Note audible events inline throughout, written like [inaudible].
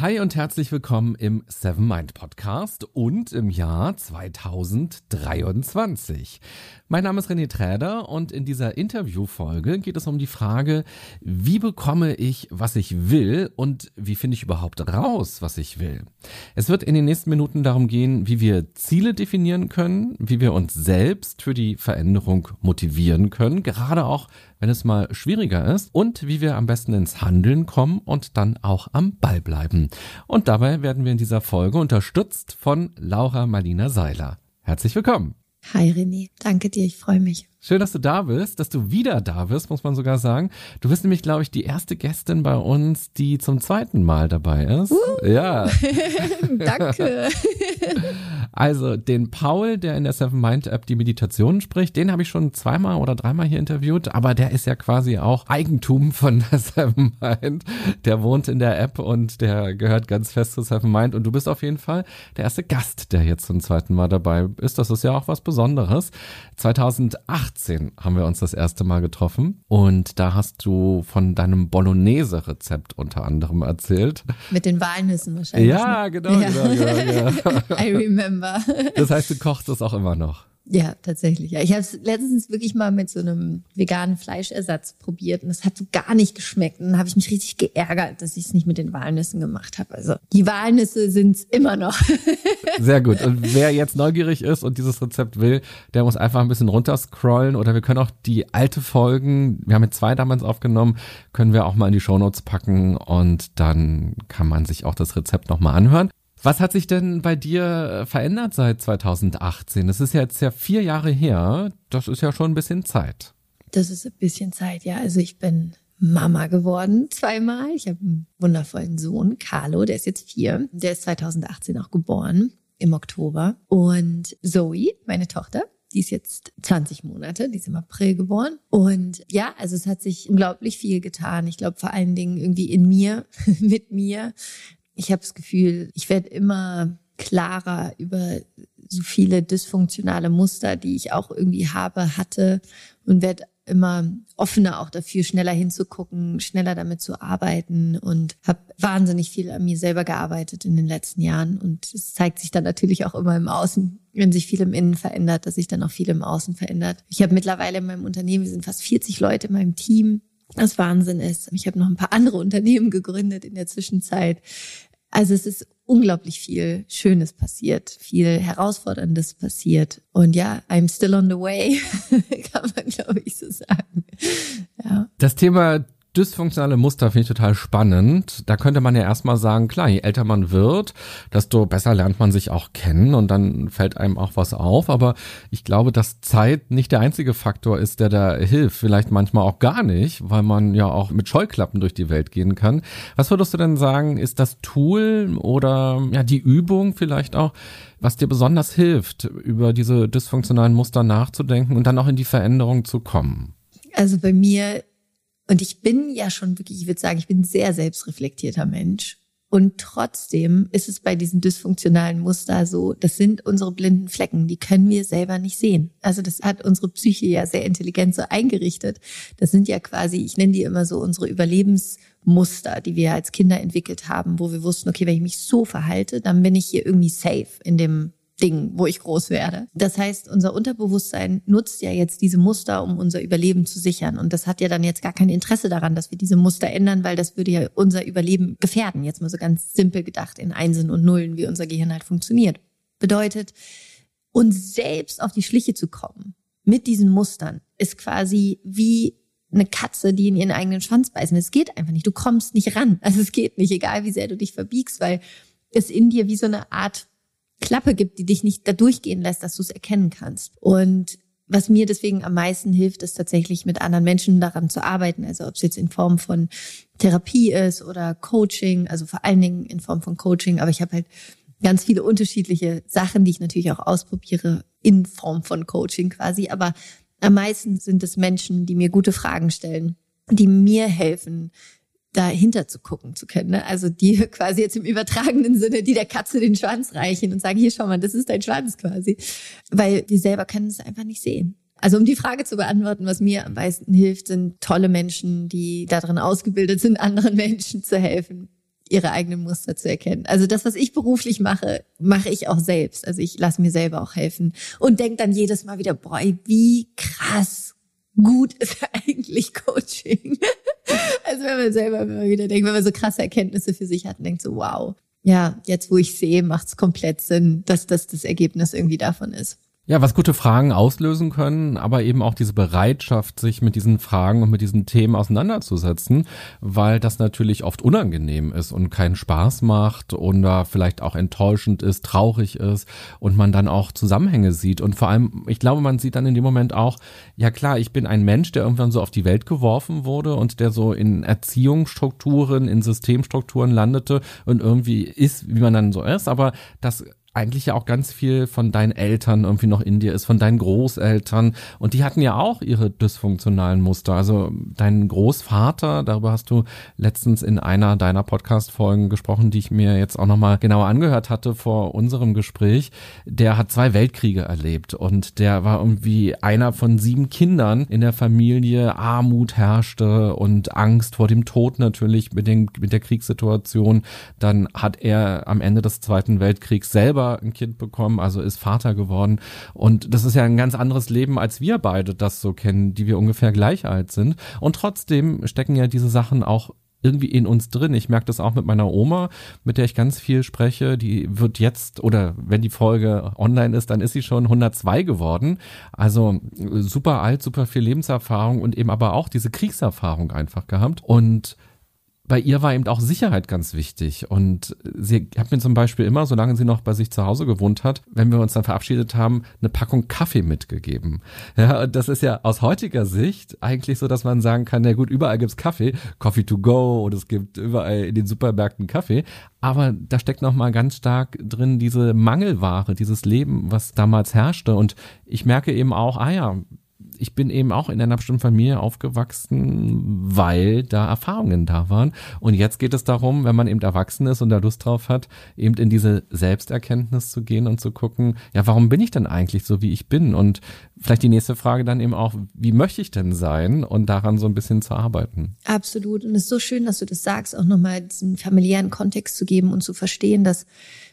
Hi und herzlich willkommen im Seven Mind Podcast und im Jahr 2023. Mein Name ist René Träder und in dieser Interviewfolge geht es um die Frage, wie bekomme ich, was ich will und wie finde ich überhaupt raus, was ich will. Es wird in den nächsten Minuten darum gehen, wie wir Ziele definieren können, wie wir uns selbst für die Veränderung motivieren können, gerade auch wenn es mal schwieriger ist und wie wir am besten ins Handeln kommen und dann auch am Ball bleiben. Und dabei werden wir in dieser Folge unterstützt von Laura Marlina Seiler. Herzlich willkommen. Hi René, danke dir, ich freue mich. Schön, dass du da bist, dass du wieder da bist, muss man sogar sagen. Du bist nämlich, glaube ich, die erste Gästin bei uns, die zum zweiten Mal dabei ist. Uh, ja. [laughs] Danke. [laughs] Also den Paul, der in der Seven Mind App die Meditationen spricht, den habe ich schon zweimal oder dreimal hier interviewt, aber der ist ja quasi auch Eigentum von der [laughs] Seven Mind. Der wohnt in der App und der gehört ganz fest zu Seven Mind und du bist auf jeden Fall der erste Gast, der jetzt zum zweiten Mal dabei ist. Das ist ja auch was Besonderes. 2018 haben wir uns das erste Mal getroffen und da hast du von deinem Bolognese-Rezept unter anderem erzählt. Mit den Walnüssen wahrscheinlich. Ja, ne? genau, ja. genau, genau, genau. [laughs] I remember. Das heißt, du kochst es auch immer noch. Ja, tatsächlich. Ja. Ich habe es letztens wirklich mal mit so einem veganen Fleischersatz probiert und es hat so gar nicht geschmeckt. Und dann habe ich mich richtig geärgert, dass ich es nicht mit den Walnüssen gemacht habe. Also die Walnüsse sind es immer noch. [laughs] Sehr gut. Und wer jetzt neugierig ist und dieses Rezept will, der muss einfach ein bisschen runterscrollen oder wir können auch die alte Folgen, wir haben jetzt zwei damals aufgenommen, können wir auch mal in die Shownotes packen und dann kann man sich auch das Rezept nochmal anhören. Was hat sich denn bei dir verändert seit 2018? Das ist ja jetzt ja vier Jahre her. Das ist ja schon ein bisschen Zeit. Das ist ein bisschen Zeit, ja. Also ich bin Mama geworden zweimal. Ich habe einen wundervollen Sohn, Carlo, der ist jetzt vier. Der ist 2018 auch geboren, im Oktober. Und Zoe, meine Tochter, die ist jetzt 20 Monate, die ist im April geboren. Und ja, also es hat sich unglaublich viel getan. Ich glaube vor allen Dingen irgendwie in mir, [laughs] mit mir, ich habe das Gefühl, ich werde immer klarer über so viele dysfunktionale Muster, die ich auch irgendwie habe, hatte und werde immer offener auch dafür, schneller hinzugucken, schneller damit zu arbeiten und habe wahnsinnig viel an mir selber gearbeitet in den letzten Jahren und es zeigt sich dann natürlich auch immer im Außen, wenn sich viel im Innen verändert, dass sich dann auch viel im Außen verändert. Ich habe mittlerweile in meinem Unternehmen, wir sind fast 40 Leute in meinem Team, was Wahnsinn ist. Ich habe noch ein paar andere Unternehmen gegründet in der Zwischenzeit. Also es ist unglaublich viel Schönes passiert, viel Herausforderndes passiert. Und ja, I'm still on the way, [laughs] kann man, glaube ich, so sagen. Ja. Das Thema dysfunktionale Muster finde ich total spannend. Da könnte man ja erstmal sagen, klar, je älter man wird, desto besser lernt man sich auch kennen und dann fällt einem auch was auf. Aber ich glaube, dass Zeit nicht der einzige Faktor ist, der da hilft. Vielleicht manchmal auch gar nicht, weil man ja auch mit Scheuklappen durch die Welt gehen kann. Was würdest du denn sagen, ist das Tool oder ja die Übung vielleicht auch, was dir besonders hilft, über diese dysfunktionalen Muster nachzudenken und dann auch in die Veränderung zu kommen? Also bei mir und ich bin ja schon wirklich, ich würde sagen, ich bin ein sehr selbstreflektierter Mensch. Und trotzdem ist es bei diesen dysfunktionalen Muster so, das sind unsere blinden Flecken, die können wir selber nicht sehen. Also das hat unsere Psyche ja sehr intelligent so eingerichtet. Das sind ja quasi, ich nenne die immer so unsere Überlebensmuster, die wir als Kinder entwickelt haben, wo wir wussten, okay, wenn ich mich so verhalte, dann bin ich hier irgendwie safe in dem Ding, wo ich groß werde. Das heißt, unser Unterbewusstsein nutzt ja jetzt diese Muster, um unser Überleben zu sichern. Und das hat ja dann jetzt gar kein Interesse daran, dass wir diese Muster ändern, weil das würde ja unser Überleben gefährden. Jetzt mal so ganz simpel gedacht in Einsen und Nullen, wie unser Gehirn halt funktioniert. Bedeutet, uns selbst auf die Schliche zu kommen mit diesen Mustern ist quasi wie eine Katze, die in ihren eigenen Schwanz beißen. Es geht einfach nicht. Du kommst nicht ran. Also es geht nicht, egal wie sehr du dich verbiegst, weil es in dir wie so eine Art Klappe gibt, die dich nicht da durchgehen lässt, dass du es erkennen kannst. Und was mir deswegen am meisten hilft, ist tatsächlich mit anderen Menschen daran zu arbeiten. Also ob es jetzt in Form von Therapie ist oder Coaching, also vor allen Dingen in Form von Coaching. Aber ich habe halt ganz viele unterschiedliche Sachen, die ich natürlich auch ausprobiere in Form von Coaching quasi. Aber am meisten sind es Menschen, die mir gute Fragen stellen, die mir helfen, dahinter zu gucken zu können. Ne? Also die [laughs] quasi jetzt im übertragenen Sinne, die der Katze den Schwanz reichen und sagen, hier schau mal, das ist dein Schwanz quasi. Weil wir selber können es einfach nicht sehen. Also um die Frage zu beantworten, was mir am meisten hilft, sind tolle Menschen, die darin ausgebildet sind, [laughs] anderen Menschen zu helfen, ihre eigenen Muster zu erkennen. Also das, was ich beruflich mache, mache ich auch selbst. Also ich lasse mir selber auch helfen und denke dann jedes Mal wieder, boah, wie krass gut ist [laughs] eigentlich Coaching. Also wenn man selber immer wieder denkt, wenn man so krasse Erkenntnisse für sich hat und denkt so, wow, ja, jetzt wo ich sehe, macht es komplett Sinn, dass das das Ergebnis irgendwie davon ist. Ja, was gute Fragen auslösen können, aber eben auch diese Bereitschaft, sich mit diesen Fragen und mit diesen Themen auseinanderzusetzen, weil das natürlich oft unangenehm ist und keinen Spaß macht oder vielleicht auch enttäuschend ist, traurig ist und man dann auch Zusammenhänge sieht. Und vor allem, ich glaube, man sieht dann in dem Moment auch, ja klar, ich bin ein Mensch, der irgendwann so auf die Welt geworfen wurde und der so in Erziehungsstrukturen, in Systemstrukturen landete und irgendwie ist, wie man dann so ist, aber das eigentlich ja auch ganz viel von deinen Eltern irgendwie noch in dir ist, von deinen Großeltern. Und die hatten ja auch ihre dysfunktionalen Muster. Also dein Großvater, darüber hast du letztens in einer deiner Podcast-Folgen gesprochen, die ich mir jetzt auch nochmal genauer angehört hatte vor unserem Gespräch. Der hat zwei Weltkriege erlebt und der war irgendwie einer von sieben Kindern in der Familie. Armut herrschte und Angst vor dem Tod natürlich mit, den, mit der Kriegssituation. Dann hat er am Ende des Zweiten Weltkriegs selber selber ein Kind bekommen, also ist Vater geworden. Und das ist ja ein ganz anderes Leben, als wir beide das so kennen, die wir ungefähr gleich alt sind. Und trotzdem stecken ja diese Sachen auch irgendwie in uns drin. Ich merke das auch mit meiner Oma, mit der ich ganz viel spreche. Die wird jetzt, oder wenn die Folge online ist, dann ist sie schon 102 geworden. Also super alt, super viel Lebenserfahrung und eben aber auch diese Kriegserfahrung einfach gehabt. Und bei ihr war eben auch Sicherheit ganz wichtig. Und sie hat mir zum Beispiel immer, solange sie noch bei sich zu Hause gewohnt hat, wenn wir uns dann verabschiedet haben, eine Packung Kaffee mitgegeben. Ja, und das ist ja aus heutiger Sicht eigentlich so, dass man sagen kann, ja gut, überall gibt's Kaffee, Coffee to go und es gibt überall in den Supermärkten Kaffee. Aber da steckt noch mal ganz stark drin diese Mangelware, dieses Leben, was damals herrschte. Und ich merke eben auch, ah ja, ich bin eben auch in einer bestimmten Familie aufgewachsen, weil da Erfahrungen da waren. Und jetzt geht es darum, wenn man eben erwachsen ist und da Lust drauf hat, eben in diese Selbsterkenntnis zu gehen und zu gucken, ja, warum bin ich denn eigentlich so, wie ich bin? Und vielleicht die nächste Frage dann eben auch, wie möchte ich denn sein? Und daran so ein bisschen zu arbeiten. Absolut. Und es ist so schön, dass du das sagst, auch nochmal diesen familiären Kontext zu geben und zu verstehen, dass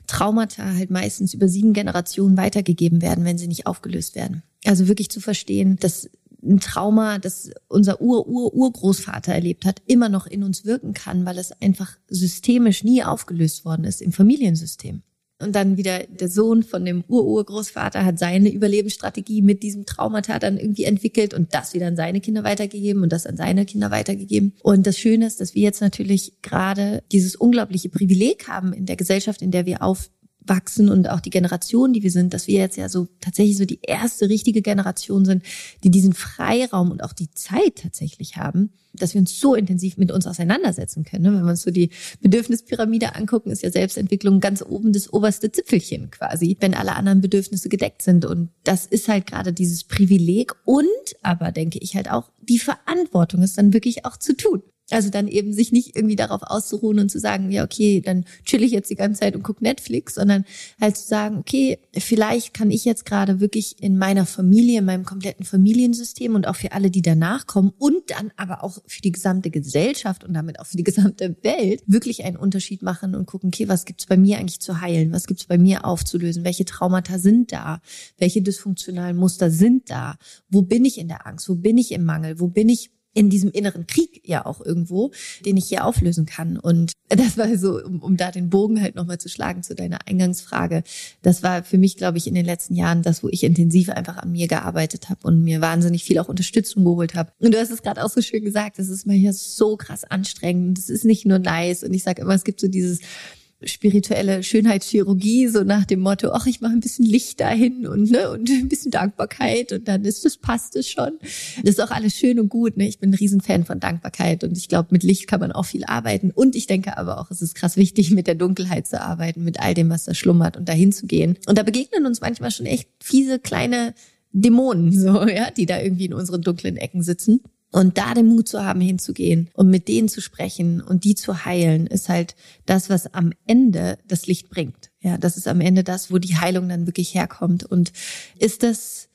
Traumata halt meistens über sieben Generationen weitergegeben werden, wenn sie nicht aufgelöst werden. Also wirklich zu verstehen, dass ein Trauma, das unser Ur-Ur-Urgroßvater erlebt hat, immer noch in uns wirken kann, weil es einfach systemisch nie aufgelöst worden ist im Familiensystem. Und dann wieder der Sohn von dem Ur-Urgroßvater hat seine Überlebensstrategie mit diesem Traumata dann irgendwie entwickelt und das wieder an seine Kinder weitergegeben und das an seine Kinder weitergegeben. Und das Schöne ist, dass wir jetzt natürlich gerade dieses unglaubliche Privileg haben in der Gesellschaft, in der wir auf wachsen und auch die Generation, die wir sind, dass wir jetzt ja so tatsächlich so die erste richtige Generation sind, die diesen Freiraum und auch die Zeit tatsächlich haben, dass wir uns so intensiv mit uns auseinandersetzen können. Ne? Wenn wir uns so die Bedürfnispyramide angucken, ist ja Selbstentwicklung ganz oben das oberste Zipfelchen quasi, wenn alle anderen Bedürfnisse gedeckt sind. Und das ist halt gerade dieses Privileg und aber denke ich halt auch die Verantwortung, es dann wirklich auch zu tun. Also dann eben sich nicht irgendwie darauf auszuruhen und zu sagen, ja, okay, dann chill ich jetzt die ganze Zeit und guck Netflix, sondern halt zu sagen, okay, vielleicht kann ich jetzt gerade wirklich in meiner Familie, in meinem kompletten Familiensystem und auch für alle, die danach kommen und dann aber auch für die gesamte Gesellschaft und damit auch für die gesamte Welt wirklich einen Unterschied machen und gucken, okay, was gibt's bei mir eigentlich zu heilen? Was gibt's bei mir aufzulösen? Welche Traumata sind da? Welche dysfunktionalen Muster sind da? Wo bin ich in der Angst? Wo bin ich im Mangel? Wo bin ich in diesem inneren Krieg ja auch irgendwo, den ich hier auflösen kann. Und das war so, um, um da den Bogen halt nochmal zu schlagen zu deiner Eingangsfrage. Das war für mich, glaube ich, in den letzten Jahren das, wo ich intensiv einfach an mir gearbeitet habe und mir wahnsinnig viel auch Unterstützung geholt habe. Und du hast es gerade auch so schön gesagt, das ist manchmal so krass anstrengend. Das ist nicht nur nice. Und ich sage immer, es gibt so dieses spirituelle Schönheitschirurgie, so nach dem Motto, ach, ich mache ein bisschen Licht dahin und, ne, und [laughs] ein bisschen Dankbarkeit und dann ist das, passt es schon. Das ist auch alles schön und gut, ne? Ich bin ein Riesenfan von Dankbarkeit und ich glaube, mit Licht kann man auch viel arbeiten. Und ich denke aber auch, es ist krass wichtig, mit der Dunkelheit zu arbeiten, mit all dem, was da schlummert und dahin zu gehen. Und da begegnen uns manchmal schon echt fiese kleine Dämonen, [laughs] so, ja, die da irgendwie in unseren dunklen Ecken sitzen. Und da den Mut zu haben, hinzugehen und mit denen zu sprechen und die zu heilen, ist halt das, was am Ende das Licht bringt. Ja, das ist am Ende das, wo die Heilung dann wirklich herkommt. Und ist das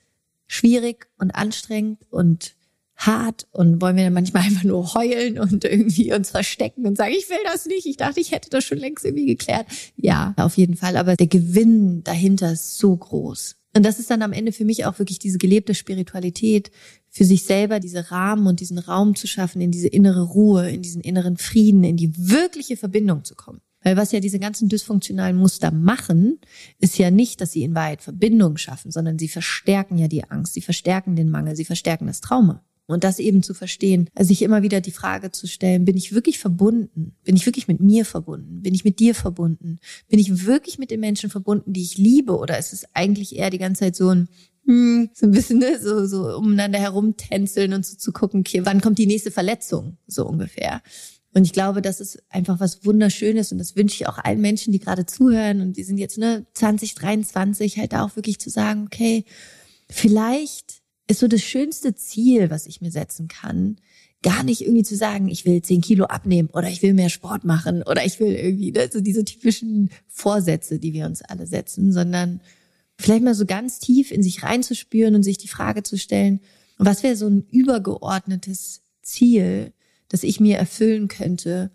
schwierig und anstrengend und hart und wollen wir dann manchmal [laughs] einfach nur heulen und irgendwie uns verstecken und sagen, ich will das nicht, ich dachte, ich hätte das schon längst irgendwie geklärt. Ja, auf jeden Fall, aber der Gewinn dahinter ist so groß. Und das ist dann am Ende für mich auch wirklich diese gelebte Spiritualität, für sich selber diese Rahmen und diesen Raum zu schaffen, in diese innere Ruhe, in diesen inneren Frieden, in die wirkliche Verbindung zu kommen. Weil was ja diese ganzen dysfunktionalen Muster machen, ist ja nicht, dass sie in Wahrheit Verbindung schaffen, sondern sie verstärken ja die Angst, sie verstärken den Mangel, sie verstärken das Trauma. Und das eben zu verstehen, also sich immer wieder die Frage zu stellen, bin ich wirklich verbunden? Bin ich wirklich mit mir verbunden? Bin ich mit dir verbunden? Bin ich wirklich mit den Menschen verbunden, die ich liebe? Oder ist es eigentlich eher die ganze Zeit so ein, hm, so ein bisschen, ne, so, so umeinander herumtänzeln und so zu gucken, okay, wann kommt die nächste Verletzung? So ungefähr. Und ich glaube, das ist einfach was Wunderschönes und das wünsche ich auch allen Menschen, die gerade zuhören und die sind jetzt ne 2023 halt da auch wirklich zu sagen, okay, vielleicht ist so das schönste Ziel, was ich mir setzen kann, gar nicht irgendwie zu sagen, ich will zehn Kilo abnehmen oder ich will mehr Sport machen oder ich will irgendwie ne, so diese typischen Vorsätze, die wir uns alle setzen, sondern vielleicht mal so ganz tief in sich reinzuspüren und sich die Frage zu stellen, was wäre so ein übergeordnetes Ziel, das ich mir erfüllen könnte,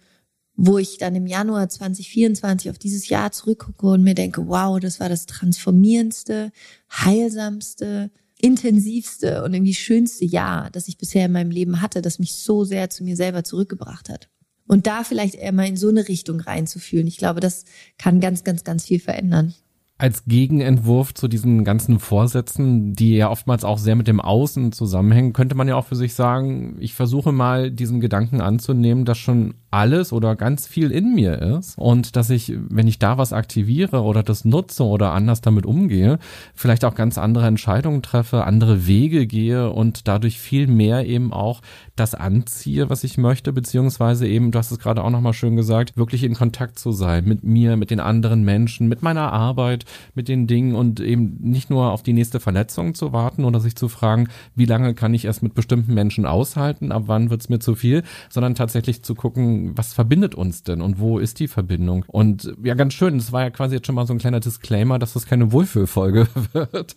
wo ich dann im Januar 2024 auf dieses Jahr zurückgucke und mir denke, wow, das war das transformierendste, heilsamste, intensivste und irgendwie schönste Jahr, das ich bisher in meinem Leben hatte, das mich so sehr zu mir selber zurückgebracht hat. Und da vielleicht eher mal in so eine Richtung reinzufühlen. Ich glaube, das kann ganz, ganz, ganz viel verändern als Gegenentwurf zu diesen ganzen Vorsätzen, die ja oftmals auch sehr mit dem Außen zusammenhängen, könnte man ja auch für sich sagen, ich versuche mal diesen Gedanken anzunehmen, dass schon alles oder ganz viel in mir ist und dass ich, wenn ich da was aktiviere oder das nutze oder anders damit umgehe, vielleicht auch ganz andere Entscheidungen treffe, andere Wege gehe und dadurch viel mehr eben auch das anziehe, was ich möchte, beziehungsweise eben, du hast es gerade auch nochmal schön gesagt, wirklich in Kontakt zu sein mit mir, mit den anderen Menschen, mit meiner Arbeit, mit den Dingen und eben nicht nur auf die nächste Verletzung zu warten oder sich zu fragen, wie lange kann ich es mit bestimmten Menschen aushalten, ab wann wird es mir zu viel, sondern tatsächlich zu gucken, was verbindet uns denn und wo ist die Verbindung? Und ja, ganz schön, das war ja quasi jetzt schon mal so ein kleiner Disclaimer, dass das keine Wohlfühlfolge [laughs] wird,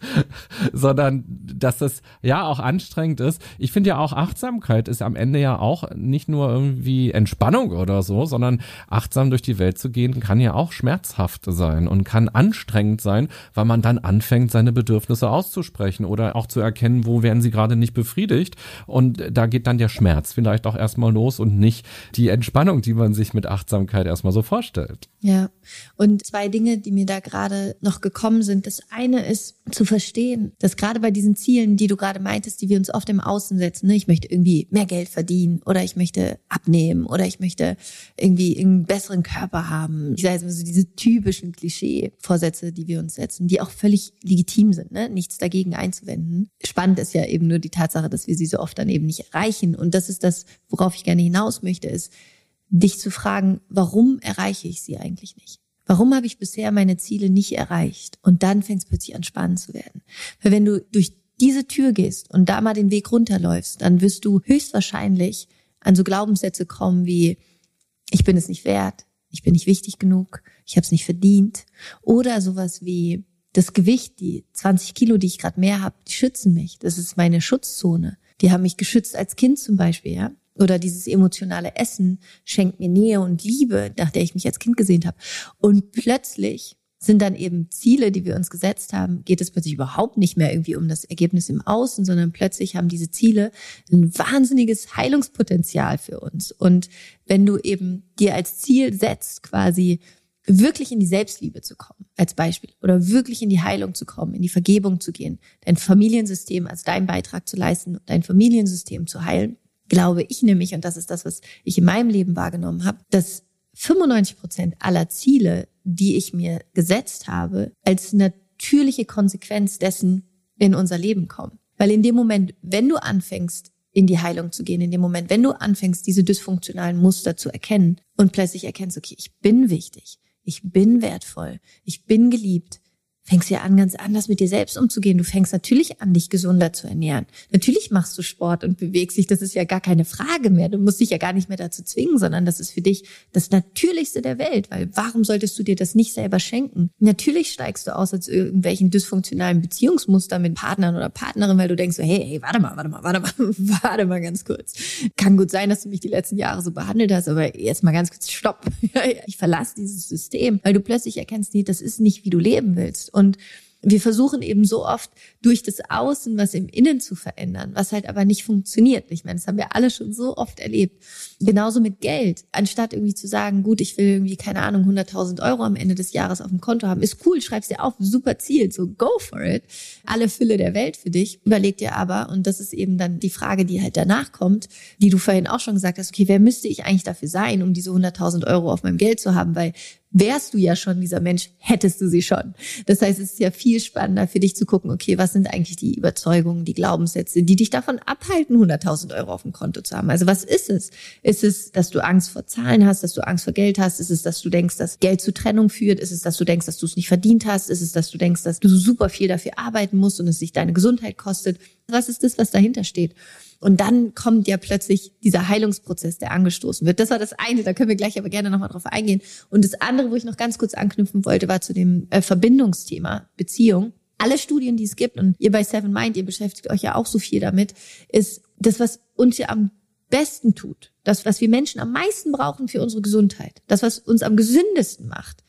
sondern dass das ja auch anstrengend ist. Ich finde ja auch Achtsamkeit ist am Ende ja auch nicht nur irgendwie Entspannung oder so, sondern achtsam durch die Welt zu gehen kann ja auch schmerzhaft sein und kann anstrengend sein, weil man dann anfängt, seine Bedürfnisse auszusprechen oder auch zu erkennen, wo werden sie gerade nicht befriedigt. Und da geht dann der Schmerz vielleicht auch erstmal los und nicht die Entspannung, die man sich mit Achtsamkeit erstmal so vorstellt. Ja, und zwei Dinge, die mir da gerade noch gekommen sind. Das eine ist zu verstehen, dass gerade bei diesen Zielen, die du gerade meintest, die wir uns oft im Außen setzen, ne, ich möchte irgendwie mehr Geld verdienen oder ich möchte abnehmen oder ich möchte irgendwie einen besseren Körper haben. Ich sage jetzt so diese typischen Klischee-Vorsätze, die wir uns setzen, die auch völlig legitim sind, ne? nichts dagegen einzuwenden. Spannend ist ja eben nur die Tatsache, dass wir sie so oft dann eben nicht erreichen. Und das ist das, worauf ich gerne hinaus möchte, ist, dich zu fragen, warum erreiche ich sie eigentlich nicht? Warum habe ich bisher meine Ziele nicht erreicht? Und dann fängt es plötzlich an spannend zu werden. Weil wenn du durch diese Tür gehst und da mal den Weg runterläufst, dann wirst du höchstwahrscheinlich an so Glaubenssätze kommen wie, ich bin es nicht wert, ich bin nicht wichtig genug, ich habe es nicht verdient. Oder sowas wie das Gewicht, die 20 Kilo, die ich gerade mehr habe, die schützen mich. Das ist meine Schutzzone. Die haben mich geschützt als Kind zum Beispiel, ja. Oder dieses emotionale Essen schenkt mir Nähe und Liebe, nach der ich mich als Kind gesehen habe. Und plötzlich sind dann eben Ziele, die wir uns gesetzt haben, geht es plötzlich überhaupt nicht mehr irgendwie um das Ergebnis im Außen, sondern plötzlich haben diese Ziele ein wahnsinniges Heilungspotenzial für uns. Und wenn du eben dir als Ziel setzt, quasi wirklich in die Selbstliebe zu kommen, als Beispiel, oder wirklich in die Heilung zu kommen, in die Vergebung zu gehen, dein Familiensystem als deinen Beitrag zu leisten, dein Familiensystem zu heilen, glaube ich nämlich, und das ist das, was ich in meinem Leben wahrgenommen habe, dass 95 Prozent aller Ziele, die ich mir gesetzt habe, als natürliche Konsequenz dessen in unser Leben kommen. Weil in dem Moment, wenn du anfängst, in die Heilung zu gehen, in dem Moment, wenn du anfängst, diese dysfunktionalen Muster zu erkennen und plötzlich erkennst, okay, ich bin wichtig, ich bin wertvoll, ich bin geliebt, fängst ja an, ganz anders mit dir selbst umzugehen. Du fängst natürlich an, dich gesunder zu ernähren. Natürlich machst du Sport und bewegst dich. Das ist ja gar keine Frage mehr. Du musst dich ja gar nicht mehr dazu zwingen, sondern das ist für dich das Natürlichste der Welt. Weil warum solltest du dir das nicht selber schenken? Natürlich steigst du aus als irgendwelchen dysfunktionalen Beziehungsmuster mit Partnern oder Partnerin, weil du denkst so, hey, hey, warte mal, warte mal, warte mal, [laughs] warte mal ganz kurz. Kann gut sein, dass du mich die letzten Jahre so behandelt hast, aber jetzt mal ganz kurz, stopp. [laughs] Ich verlasse dieses System, weil du plötzlich erkennst, nee, das ist nicht, wie du leben willst. Und wir versuchen eben so oft durch das Außen was im Innen zu verändern, was halt aber nicht funktioniert. Ich meine, das haben wir alle schon so oft erlebt. Genauso mit Geld. Anstatt irgendwie zu sagen, gut, ich will irgendwie, keine Ahnung, 100.000 Euro am Ende des Jahres auf dem Konto haben. Ist cool, schreib's dir auf, super Ziel, so go for it. Alle Fülle der Welt für dich. Überleg dir aber, und das ist eben dann die Frage, die halt danach kommt, die du vorhin auch schon gesagt hast, okay, wer müsste ich eigentlich dafür sein, um diese 100.000 Euro auf meinem Geld zu haben? Weil wärst du ja schon dieser Mensch, hättest du sie schon. Das heißt, es ist ja viel spannender für dich zu gucken, okay, was sind eigentlich die Überzeugungen, die Glaubenssätze, die dich davon abhalten, 100.000 Euro auf dem Konto zu haben. Also was ist es? Ist es, dass du Angst vor Zahlen hast, dass du Angst vor Geld hast? Ist es, dass du denkst, dass Geld zu Trennung führt? Ist es, dass du denkst, dass du es nicht verdient hast? Ist es, dass du denkst, dass du super viel dafür arbeiten musst und es sich deine Gesundheit kostet? Was ist das, was dahinter steht? Und dann kommt ja plötzlich dieser Heilungsprozess, der angestoßen wird. Das war das eine, da können wir gleich aber gerne nochmal drauf eingehen. Und das andere, wo ich noch ganz kurz anknüpfen wollte, war zu dem äh, Verbindungsthema Beziehung. Alle Studien, die es gibt, und ihr bei Seven Mind, ihr beschäftigt euch ja auch so viel damit, ist das, was uns ja am besten tut, das, was wir Menschen am meisten brauchen für unsere Gesundheit, das, was uns am gesündesten macht,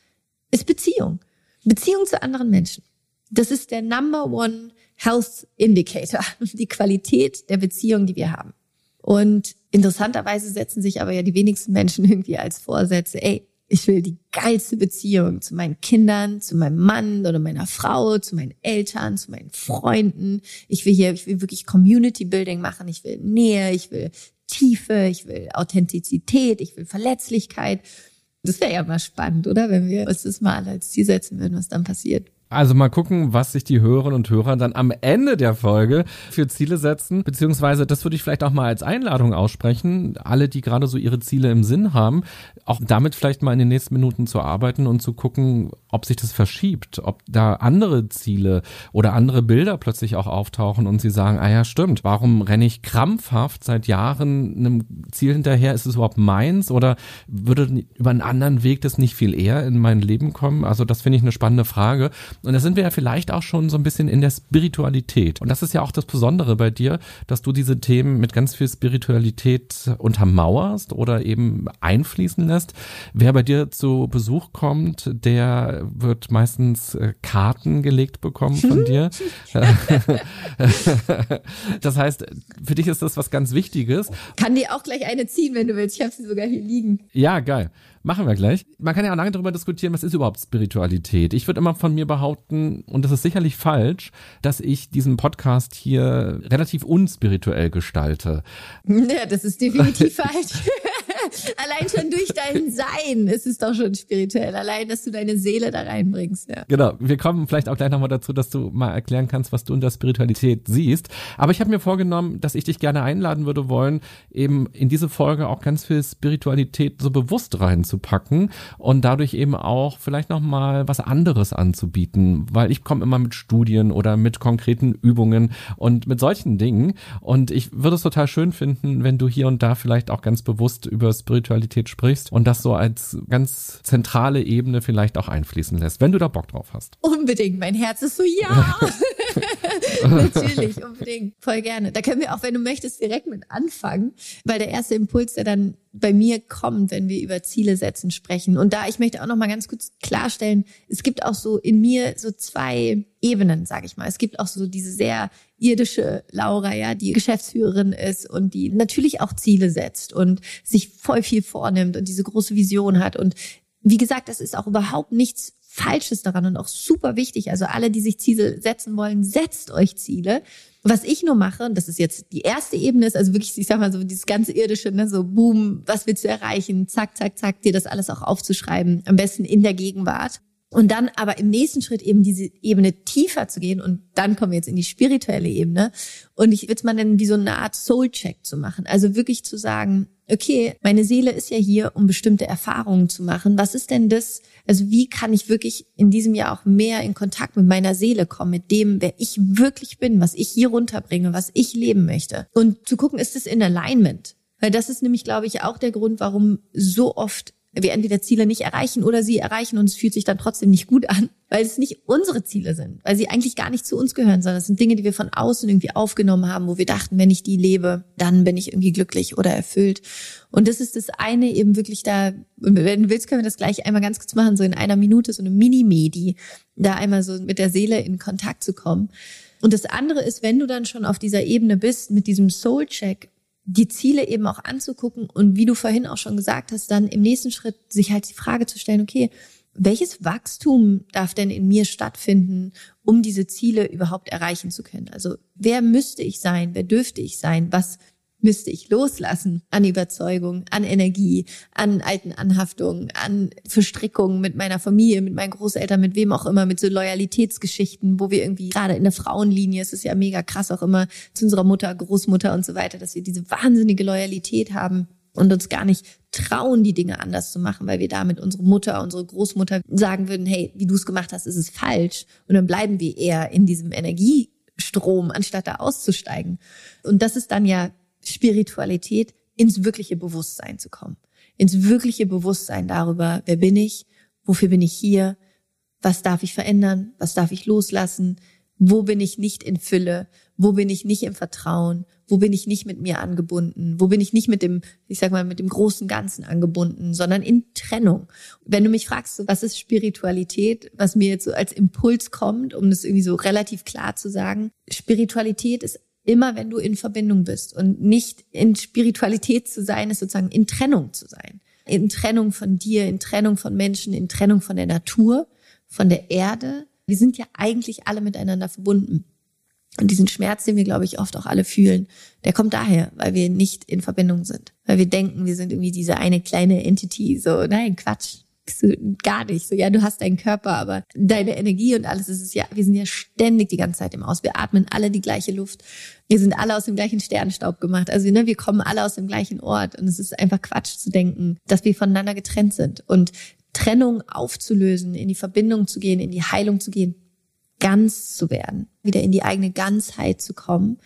ist Beziehung. Beziehung zu anderen Menschen. Das ist der Number One Health Indicator, [laughs] die Qualität der Beziehung, die wir haben. Und interessanterweise setzen sich aber ja die wenigsten Menschen irgendwie als Vorsätze, ey, ich will die geilste Beziehung zu meinen Kindern, zu meinem Mann oder meiner Frau, zu meinen Eltern, zu meinen Freunden. Ich will hier, ich will wirklich Community Building machen. Ich will Nähe, ich will Tiefe, ich will Authentizität, ich will Verletzlichkeit. Das wäre ja mal spannend, oder? Wenn wir uns das mal als Ziel setzen würden, was dann passiert. Also mal gucken, was sich die Hörerinnen und Hörer dann am Ende der Folge für Ziele setzen, beziehungsweise das würde ich vielleicht auch mal als Einladung aussprechen, alle, die gerade so ihre Ziele im Sinn haben, auch damit vielleicht mal in den nächsten Minuten zu arbeiten und zu gucken, ob sich das verschiebt, ob da andere Ziele oder andere Bilder plötzlich auch auftauchen und sie sagen, ah ja, stimmt, warum renne ich krampfhaft seit Jahren einem Ziel hinterher? Ist es überhaupt meins oder würde über einen anderen Weg das nicht viel eher in mein Leben kommen? Also das finde ich eine spannende Frage. Und da sind wir ja vielleicht auch schon so ein bisschen in der Spiritualität. Und das ist ja auch das Besondere bei dir, dass du diese Themen mit ganz viel Spiritualität untermauerst oder eben einfließen lässt. Wer bei dir zu Besuch kommt, der wird meistens äh, Karten gelegt bekommen von dir. [laughs] [laughs] das heißt, für dich ist das was ganz Wichtiges. Kann dir auch gleich eine ziehen, wenn du willst. Ich habe sie sogar hier liegen. Ja, geil. Machen wir gleich. Man kann ja auch lange darüber diskutieren, was ist überhaupt Spiritualität. Ich würde immer von mir behaupten, und das ist sicherlich falsch, dass ich diesen Podcast hier relativ unspirituell gestalte. [laughs] Ja, das ist definitiv falsch. [laughs] Allein schon durch dein Sein ist es doch schon spirituell. Allein, dass du deine Seele da reinbringst. Ja. Genau. Wir kommen vielleicht auch gleich nochmal dazu, dass du mal erklären kannst, was du unter Spiritualität siehst. Aber ich habe mir vorgenommen, dass ich dich gerne einladen würde wollen, eben in diese Folge auch ganz viel Spiritualität so bewusst reinzupacken und dadurch eben auch vielleicht nochmal was anderes anzubieten, weil ich komme immer mit Studien oder mit konkreten Übungen und mit solchen Dingen und ich würde es total schön finden, wenn du hier und da vielleicht auch ganz bewusst über Spiritualität sprichst und das so als ganz zentrale Ebene vielleicht auch einfließen lässt, wenn du da Bock drauf hast. Unbedingt, mein Herz ist so ja. [laughs] [laughs] Natürlich, unbedingt. Voll gerne. Da können wir auch, wenn du möchtest, direkt mit anfangen, weil der erste Impuls, der dann bei mir kommt, wenn wir über Ziele setzen sprechen. Und da, ich möchte auch noch mal ganz kurz klarstellen, es gibt auch so in mir so zwei Ebenen, sage ich mal. Es gibt auch so diese sehr irdische Laura, ja, die Geschäftsführerin ist und die natürlich auch Ziele setzt und sich voll viel vornimmt und diese große Vision hat. Und wie gesagt, das ist auch überhaupt nichts Falsches daran und auch super wichtig. Also alle, die sich Ziele setzen wollen, setzt euch Ziele. Was ich nur mache, und das ist jetzt die erste Ebene, ist also wirklich, ich sag mal so dieses ganze irdische, ne, so boom, was willst du erreichen? Zack, zack, zack, dir das alles auch aufzuschreiben. Am besten in der Gegenwart. Und dann aber im nächsten Schritt eben diese Ebene tiefer zu gehen und dann kommen wir jetzt in die spirituelle Ebene. Und ich würde es mal nennen, wie so eine Art Soul-Check zu machen. Also wirklich zu sagen, okay, meine Seele ist ja hier, um bestimmte Erfahrungen zu machen. Was ist denn das? Also wie kann ich wirklich in diesem Jahr auch mehr in Kontakt mit meiner Seele kommen, mit dem, wer ich wirklich bin, was ich hier runterbringe, was ich leben möchte? Und zu gucken, ist es in Alignment? Weil das ist nämlich, glaube ich, auch der Grund, warum so oft wir entweder Ziele nicht erreichen oder sie erreichen und es fühlt sich dann trotzdem nicht gut an, [laughs] weil es nicht unsere Ziele sind, weil sie eigentlich gar nicht zu uns gehören, sondern es sind Dinge, die wir von außen irgendwie aufgenommen haben, wo wir dachten, wenn ich die lebe, dann bin ich irgendwie glücklich oder erfüllt. Und das ist das eine eben wirklich da, wenn du willst, können wir das gleich einmal ganz kurz machen, so in einer Minute, so eine Mini-Medi, da einmal so mit der Seele in Kontakt zu kommen. Und das andere ist, wenn du dann schon auf dieser Ebene bist, mit diesem Soul-Check, die Ziele eben auch anzugucken und wie du vorhin auch schon gesagt hast, dann im nächsten Schritt sich halt die Frage zu stellen, okay, welches Wachstum darf denn in mir stattfinden, um diese Ziele überhaupt erreichen zu können? Also wer müsste ich sein? Wer dürfte ich sein? Was müsste ich loslassen an Überzeugung, an Energie, an alten Anhaftungen, an Verstrickungen mit meiner Familie, mit meinen Großeltern, mit wem auch immer, mit so Loyalitätsgeschichten, wo wir irgendwie gerade in der Frauenlinie, es ist ja mega krass auch immer zu unserer Mutter, Großmutter und so weiter, dass wir diese wahnsinnige Loyalität haben und uns gar nicht trauen, die Dinge anders zu machen, weil wir damit unsere Mutter, unsere Großmutter sagen würden, hey, wie du es gemacht hast, ist es falsch. Und dann bleiben wir eher in diesem Energiestrom, anstatt da auszusteigen. Und das ist dann ja Spiritualität ins wirkliche Bewusstsein zu kommen. Ins wirkliche Bewusstsein darüber, wer bin ich, wofür bin ich hier, was darf ich verändern, was darf ich loslassen, wo bin ich nicht in Fülle, wo bin ich nicht im Vertrauen, wo bin ich nicht mit mir angebunden, wo bin ich nicht mit dem, ich sag mal, mit dem großen Ganzen angebunden, sondern in Trennung. Wenn du mich fragst, was ist Spiritualität, was mir jetzt so als Impuls kommt, um das irgendwie so relativ klar zu sagen, Spiritualität ist immer wenn du in Verbindung bist und nicht in Spiritualität zu sein, ist sozusagen in Trennung zu sein. In Trennung von dir, in Trennung von Menschen, in Trennung von der Natur, von der Erde. Wir sind ja eigentlich alle miteinander verbunden. Und diesen Schmerz, den wir, glaube ich, oft auch alle fühlen, der kommt daher, weil wir nicht in Verbindung sind. Weil wir denken, wir sind irgendwie diese eine kleine Entity. So, nein, Quatsch so, gar nicht. So, ja, du hast deinen Körper, aber deine Energie und alles ist es ja, wir sind ja ständig die ganze Zeit im Aus. Wir atmen alle die gleiche Luft. Wir sind alle aus dem gleichen Sternenstaub gemacht. Also, ne, wir kommen alle aus dem gleichen Ort. Und es ist einfach Quatsch zu denken, dass wir voneinander getrennt sind. Und Trennung aufzulösen, in die Verbindung zu gehen, in die Heilung zu gehen, ganz zu werden, wieder in die eigene Ganzheit zu kommen,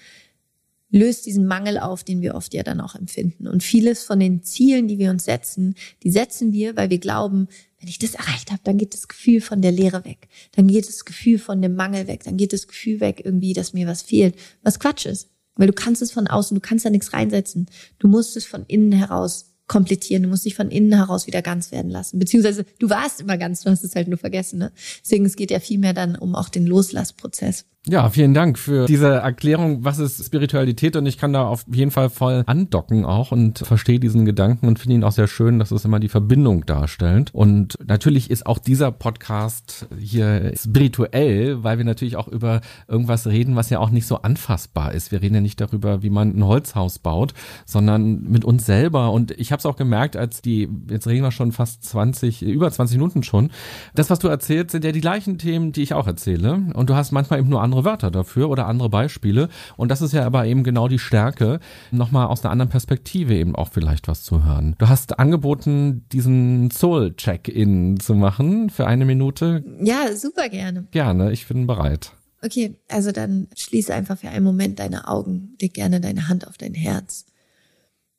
löst diesen Mangel auf, den wir oft ja dann auch empfinden. Und vieles von den Zielen, die wir uns setzen, die setzen wir, weil wir glauben, wenn ich das erreicht habe, dann geht das Gefühl von der Leere weg. Dann geht das Gefühl von dem Mangel weg. Dann geht das Gefühl weg irgendwie, dass mir was fehlt. Was Quatsch ist. Weil du kannst es von außen, du kannst da nichts reinsetzen. Du musst es von innen heraus komplettieren. Du musst dich von innen heraus wieder ganz werden lassen. Beziehungsweise du warst immer ganz, du hast es halt nur vergessen. Ne? Deswegen es geht ja viel mehr dann um auch den Loslassprozess. Ja, vielen Dank für diese Erklärung, was ist Spiritualität und ich kann da auf jeden Fall voll andocken auch und verstehe diesen Gedanken und finde ihn auch sehr schön, dass es immer die Verbindung darstellt. Und natürlich ist auch dieser Podcast hier spirituell, weil wir natürlich auch über irgendwas reden, was ja auch nicht so anfassbar ist. Wir reden ja nicht darüber, wie man ein Holzhaus baut, sondern mit uns selber. Und ich habe es auch gemerkt, als die, jetzt reden wir schon fast 20, über 20 Minuten schon, das, was du erzählst, sind ja die gleichen Themen, die ich auch erzähle. Und du hast manchmal eben nur andere Wörter dafür oder andere Beispiele. Und das ist ja aber eben genau die Stärke, nochmal aus einer anderen Perspektive eben auch vielleicht was zu hören. Du hast angeboten, diesen Soul-Check-In zu machen für eine Minute. Ja, super gerne. Gerne, ich bin bereit. Okay, also dann schließe einfach für einen Moment deine Augen, leg gerne deine Hand auf dein Herz.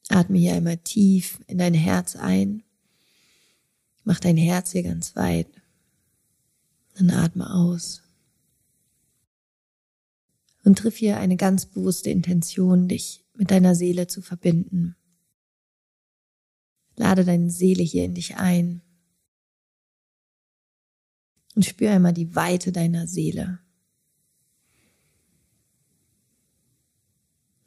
Atme hier einmal tief in dein Herz ein. Mach dein Herz hier ganz weit. Dann atme aus und triff hier eine ganz bewusste Intention, dich mit deiner Seele zu verbinden. Lade deine Seele hier in dich ein und spür einmal die Weite deiner Seele.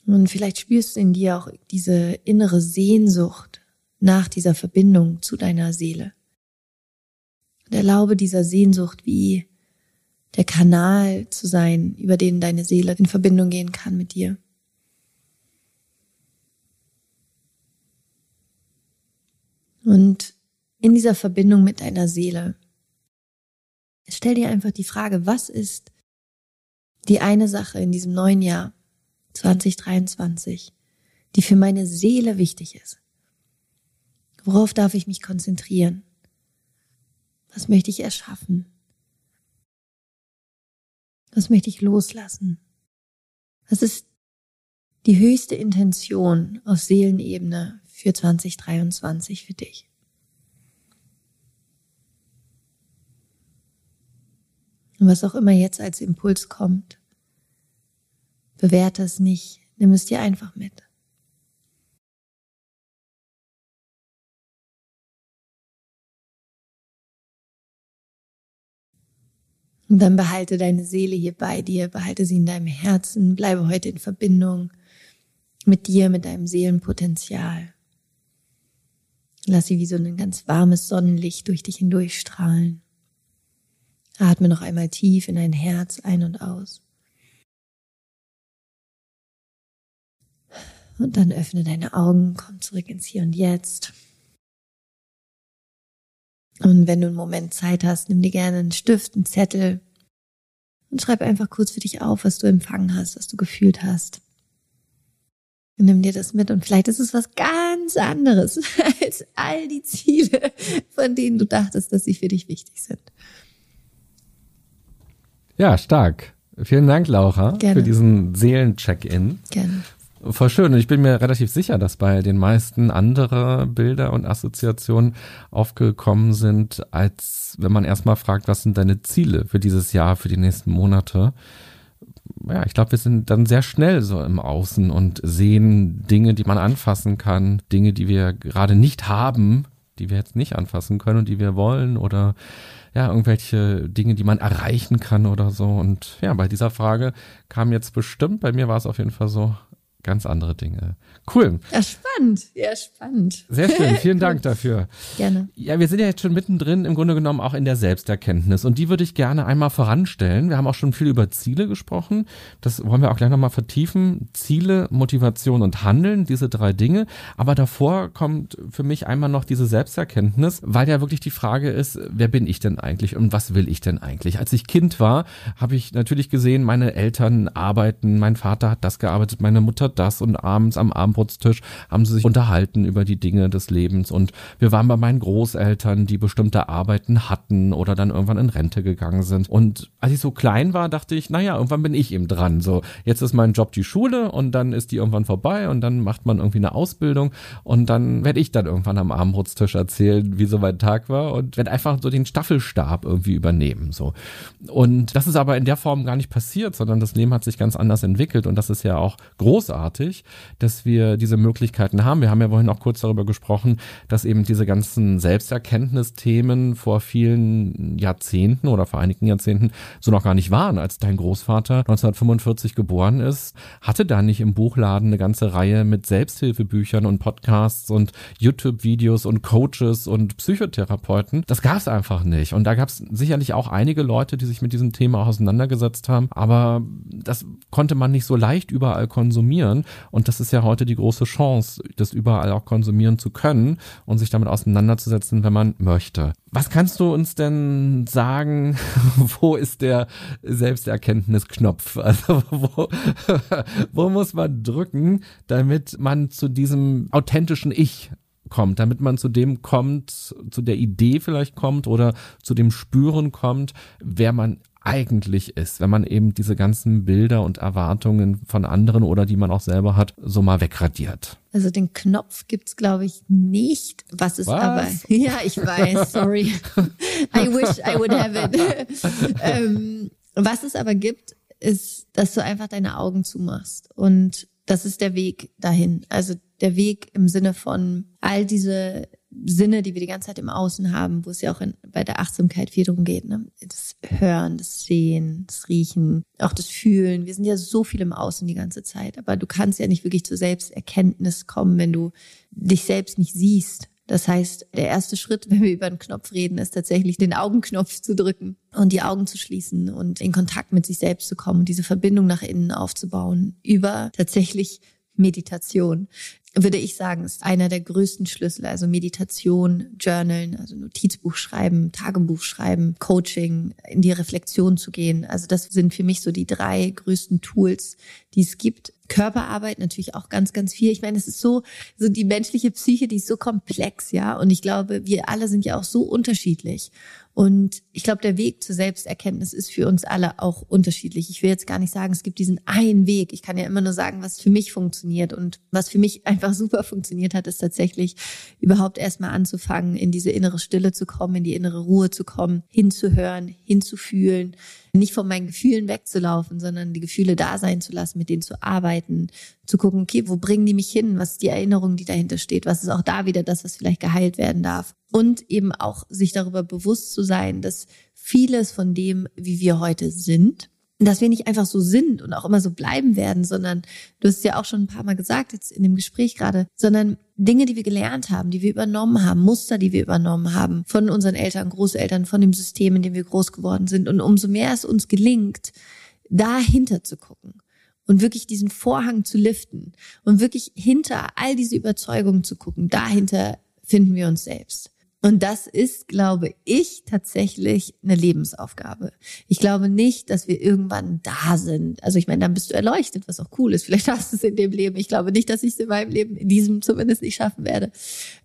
Und vielleicht spürst du in dir auch diese innere Sehnsucht nach dieser Verbindung zu deiner Seele. Und erlaube dieser Sehnsucht wie der Kanal zu sein, über den deine Seele in Verbindung gehen kann mit dir. Und in dieser Verbindung mit deiner Seele, stell dir einfach die Frage, was ist die eine Sache in diesem neuen Jahr 2023, die für meine Seele wichtig ist? Worauf darf ich mich konzentrieren? Was möchte ich erschaffen? Was möchte ich loslassen? Was ist die höchste Intention auf Seelenebene für 2023 für dich? Und was auch immer jetzt als Impuls kommt, bewerte es nicht, nimm es dir einfach mit. Und dann behalte deine Seele hier bei dir, behalte sie in deinem Herzen, bleibe heute in Verbindung mit dir, mit deinem Seelenpotenzial. Lass sie wie so ein ganz warmes Sonnenlicht durch dich hindurch strahlen. Atme noch einmal tief in dein Herz ein und aus. Und dann öffne deine Augen, komm zurück ins Hier und Jetzt. Und wenn du einen Moment Zeit hast, nimm dir gerne einen Stift, einen Zettel und schreib einfach kurz für dich auf, was du empfangen hast, was du gefühlt hast. Und nimm dir das mit und vielleicht ist es was ganz anderes [laughs] als all die Ziele, von denen du dachtest, dass sie für dich wichtig sind. Ja, stark. Vielen Dank, Laura, Gerne. für diesen Seelencheck-in. Gerne. Voll schön. Und ich bin mir relativ sicher, dass bei den meisten andere Bilder und Assoziationen aufgekommen sind, als wenn man erstmal fragt, was sind deine Ziele für dieses Jahr, für die nächsten Monate. Ja, ich glaube, wir sind dann sehr schnell so im Außen und sehen Dinge, die man anfassen kann, Dinge, die wir gerade nicht haben, die wir jetzt nicht anfassen können und die wir wollen oder ja, irgendwelche Dinge, die man erreichen kann oder so. Und ja, bei dieser Frage kam jetzt bestimmt, bei mir war es auf jeden Fall so, ganz andere Dinge. Cool. Ja, spannend. Ja, spannend. Sehr schön. [laughs] Vielen Dank dafür. Gerne. Ja, wir sind ja jetzt schon mittendrin, im Grunde genommen auch in der Selbsterkenntnis. Und die würde ich gerne einmal voranstellen. Wir haben auch schon viel über Ziele gesprochen. Das wollen wir auch gleich nochmal vertiefen. Ziele, Motivation und Handeln, diese drei Dinge. Aber davor kommt für mich einmal noch diese Selbsterkenntnis, weil ja wirklich die Frage ist, wer bin ich denn eigentlich und was will ich denn eigentlich? Als ich Kind war, habe ich natürlich gesehen, meine Eltern arbeiten, mein Vater hat das gearbeitet, meine Mutter das und abends am Abendbrotstisch haben sie sich unterhalten über die Dinge des Lebens. Und wir waren bei meinen Großeltern, die bestimmte Arbeiten hatten oder dann irgendwann in Rente gegangen sind. Und als ich so klein war, dachte ich, naja, irgendwann bin ich eben dran, so jetzt ist mein Job die Schule und dann ist die irgendwann vorbei und dann macht man irgendwie eine Ausbildung. Und dann werde ich dann irgendwann am Abendbrotstisch erzählen, wie so mein Tag war und werde einfach so den Staffelstab irgendwie übernehmen, so. Und das ist aber in der Form gar nicht passiert, sondern das Leben hat sich ganz anders entwickelt und das ist ja auch großartig großartig, dass wir diese Möglichkeiten haben. Wir haben ja vorhin auch kurz darüber gesprochen, dass eben diese ganzen Selbsterkenntnisthemen vor vielen Jahrzehnten oder vor einigen Jahrzehnten so noch gar nicht waren. Als dein Großvater 1945 geboren ist, hatte da nicht im Buchladen eine ganze Reihe mit Selbsthilfebüchern und Podcasts und YouTube-Videos und Coaches und Psychotherapeuten. Das gab es einfach nicht. Und da gab es sicherlich auch einige Leute, die sich mit diesem Thema auseinandergesetzt haben, aber das konnte man nicht so leicht überall konsumieren konsumieren. Und das ist ja heute die große Chance, das überall auch konsumieren zu können und sich damit auseinanderzusetzen, wenn man möchte. Was kannst du uns denn sagen, [laughs] wo ist der Selbsterkenntnisknopf? [laughs] Also wo, wo muss man drücken, damit man zu diesem authentischen Ich kommt, damit man zu dem kommt, zu der Idee vielleicht kommt oder zu dem Spüren kommt, wer man eigentlich ist, wenn man eben diese ganzen Bilder und Erwartungen von anderen oder die man auch selber hat, so mal wegradiert. Also den Knopf gibt's glaube ich nicht. Was ist Was? aber? [laughs] Ja, ich weiß. Sorry. [laughs] I wish I would have it. [laughs] ähm, was es aber gibt, ist, dass du einfach deine Augen zumachst und das ist der Weg dahin. Also der Weg im Sinne von all diese Sinne, die wir die ganze Zeit im Außen haben, wo es ja auch in, bei der Achtsamkeit viel darum geht, ne? das Hören, das Sehen, das Riechen, auch das Fühlen. Wir sind ja so viel im Außen die ganze Zeit, aber du kannst ja nicht wirklich zur Selbsterkenntnis kommen, wenn du dich selbst nicht siehst. Das heißt, der erste Schritt, [laughs] wenn wir über einen Knopf reden, ist tatsächlich den Augenknopf zu drücken und die Augen zu schließen und in Kontakt mit sich selbst zu kommen, diese Verbindung nach innen aufzubauen über tatsächlich Meditation. Würde ich sagen, ist einer der größten Schlüssel. Also Meditation, Journalen, also Notizbuch schreiben, Tagebuch schreiben, Coaching, in die Reflexion zu gehen. Also das sind für mich so die drei größten Tools, die es gibt. Körperarbeit natürlich auch ganz, ganz viel. Ich meine, es ist so, so die menschliche Psyche, die ist so komplex, ja. Und ich glaube, wir alle sind ja auch so unterschiedlich. Und ich glaube, der Weg zur Selbsterkenntnis ist für uns alle auch unterschiedlich. Ich will jetzt gar nicht sagen, es gibt diesen einen Weg. Ich kann ja immer nur sagen, was für mich funktioniert. Und was für mich [laughs] einfach super funktioniert hat, ist tatsächlich überhaupt erstmal anzufangen, in diese innere Stille zu kommen, in die innere Ruhe zu kommen, hinzuhören, hinzufühlen, nicht von meinen Gefühlen wegzulaufen, sondern die Gefühle da sein zu lassen, mit denen zu arbeiten, zu gucken, okay, wo bringen die mich hin? Was ist die Erinnerung, die dahinter steht? Was ist auch da wieder das, was vielleicht geheilt werden darf? Und eben auch sich darüber bewusst zu sein, dass vieles von dem, wie wir heute sind, dass wir nicht einfach so sind und auch immer so bleiben werden, sondern du hast ja auch schon ein paar Mal gesagt jetzt in dem Gespräch gerade, sondern Dinge, die wir gelernt haben, die wir übernommen haben, Muster, die wir übernommen haben von unseren Eltern, Großeltern, von dem System, in dem wir groß geworden sind. Und umso mehr es uns gelingt, dahinter zu gucken und wirklich diesen Vorhang zu liften und wirklich hinter all diese Überzeugungen zu gucken, dahinter finden wir uns selbst. Und das ist, glaube ich, tatsächlich eine Lebensaufgabe. Ich glaube nicht, dass wir irgendwann da sind. Also ich meine, dann bist du erleuchtet, was auch cool ist. Vielleicht hast du es in dem Leben. Ich glaube nicht, dass ich es in meinem Leben, in diesem zumindest nicht schaffen werde.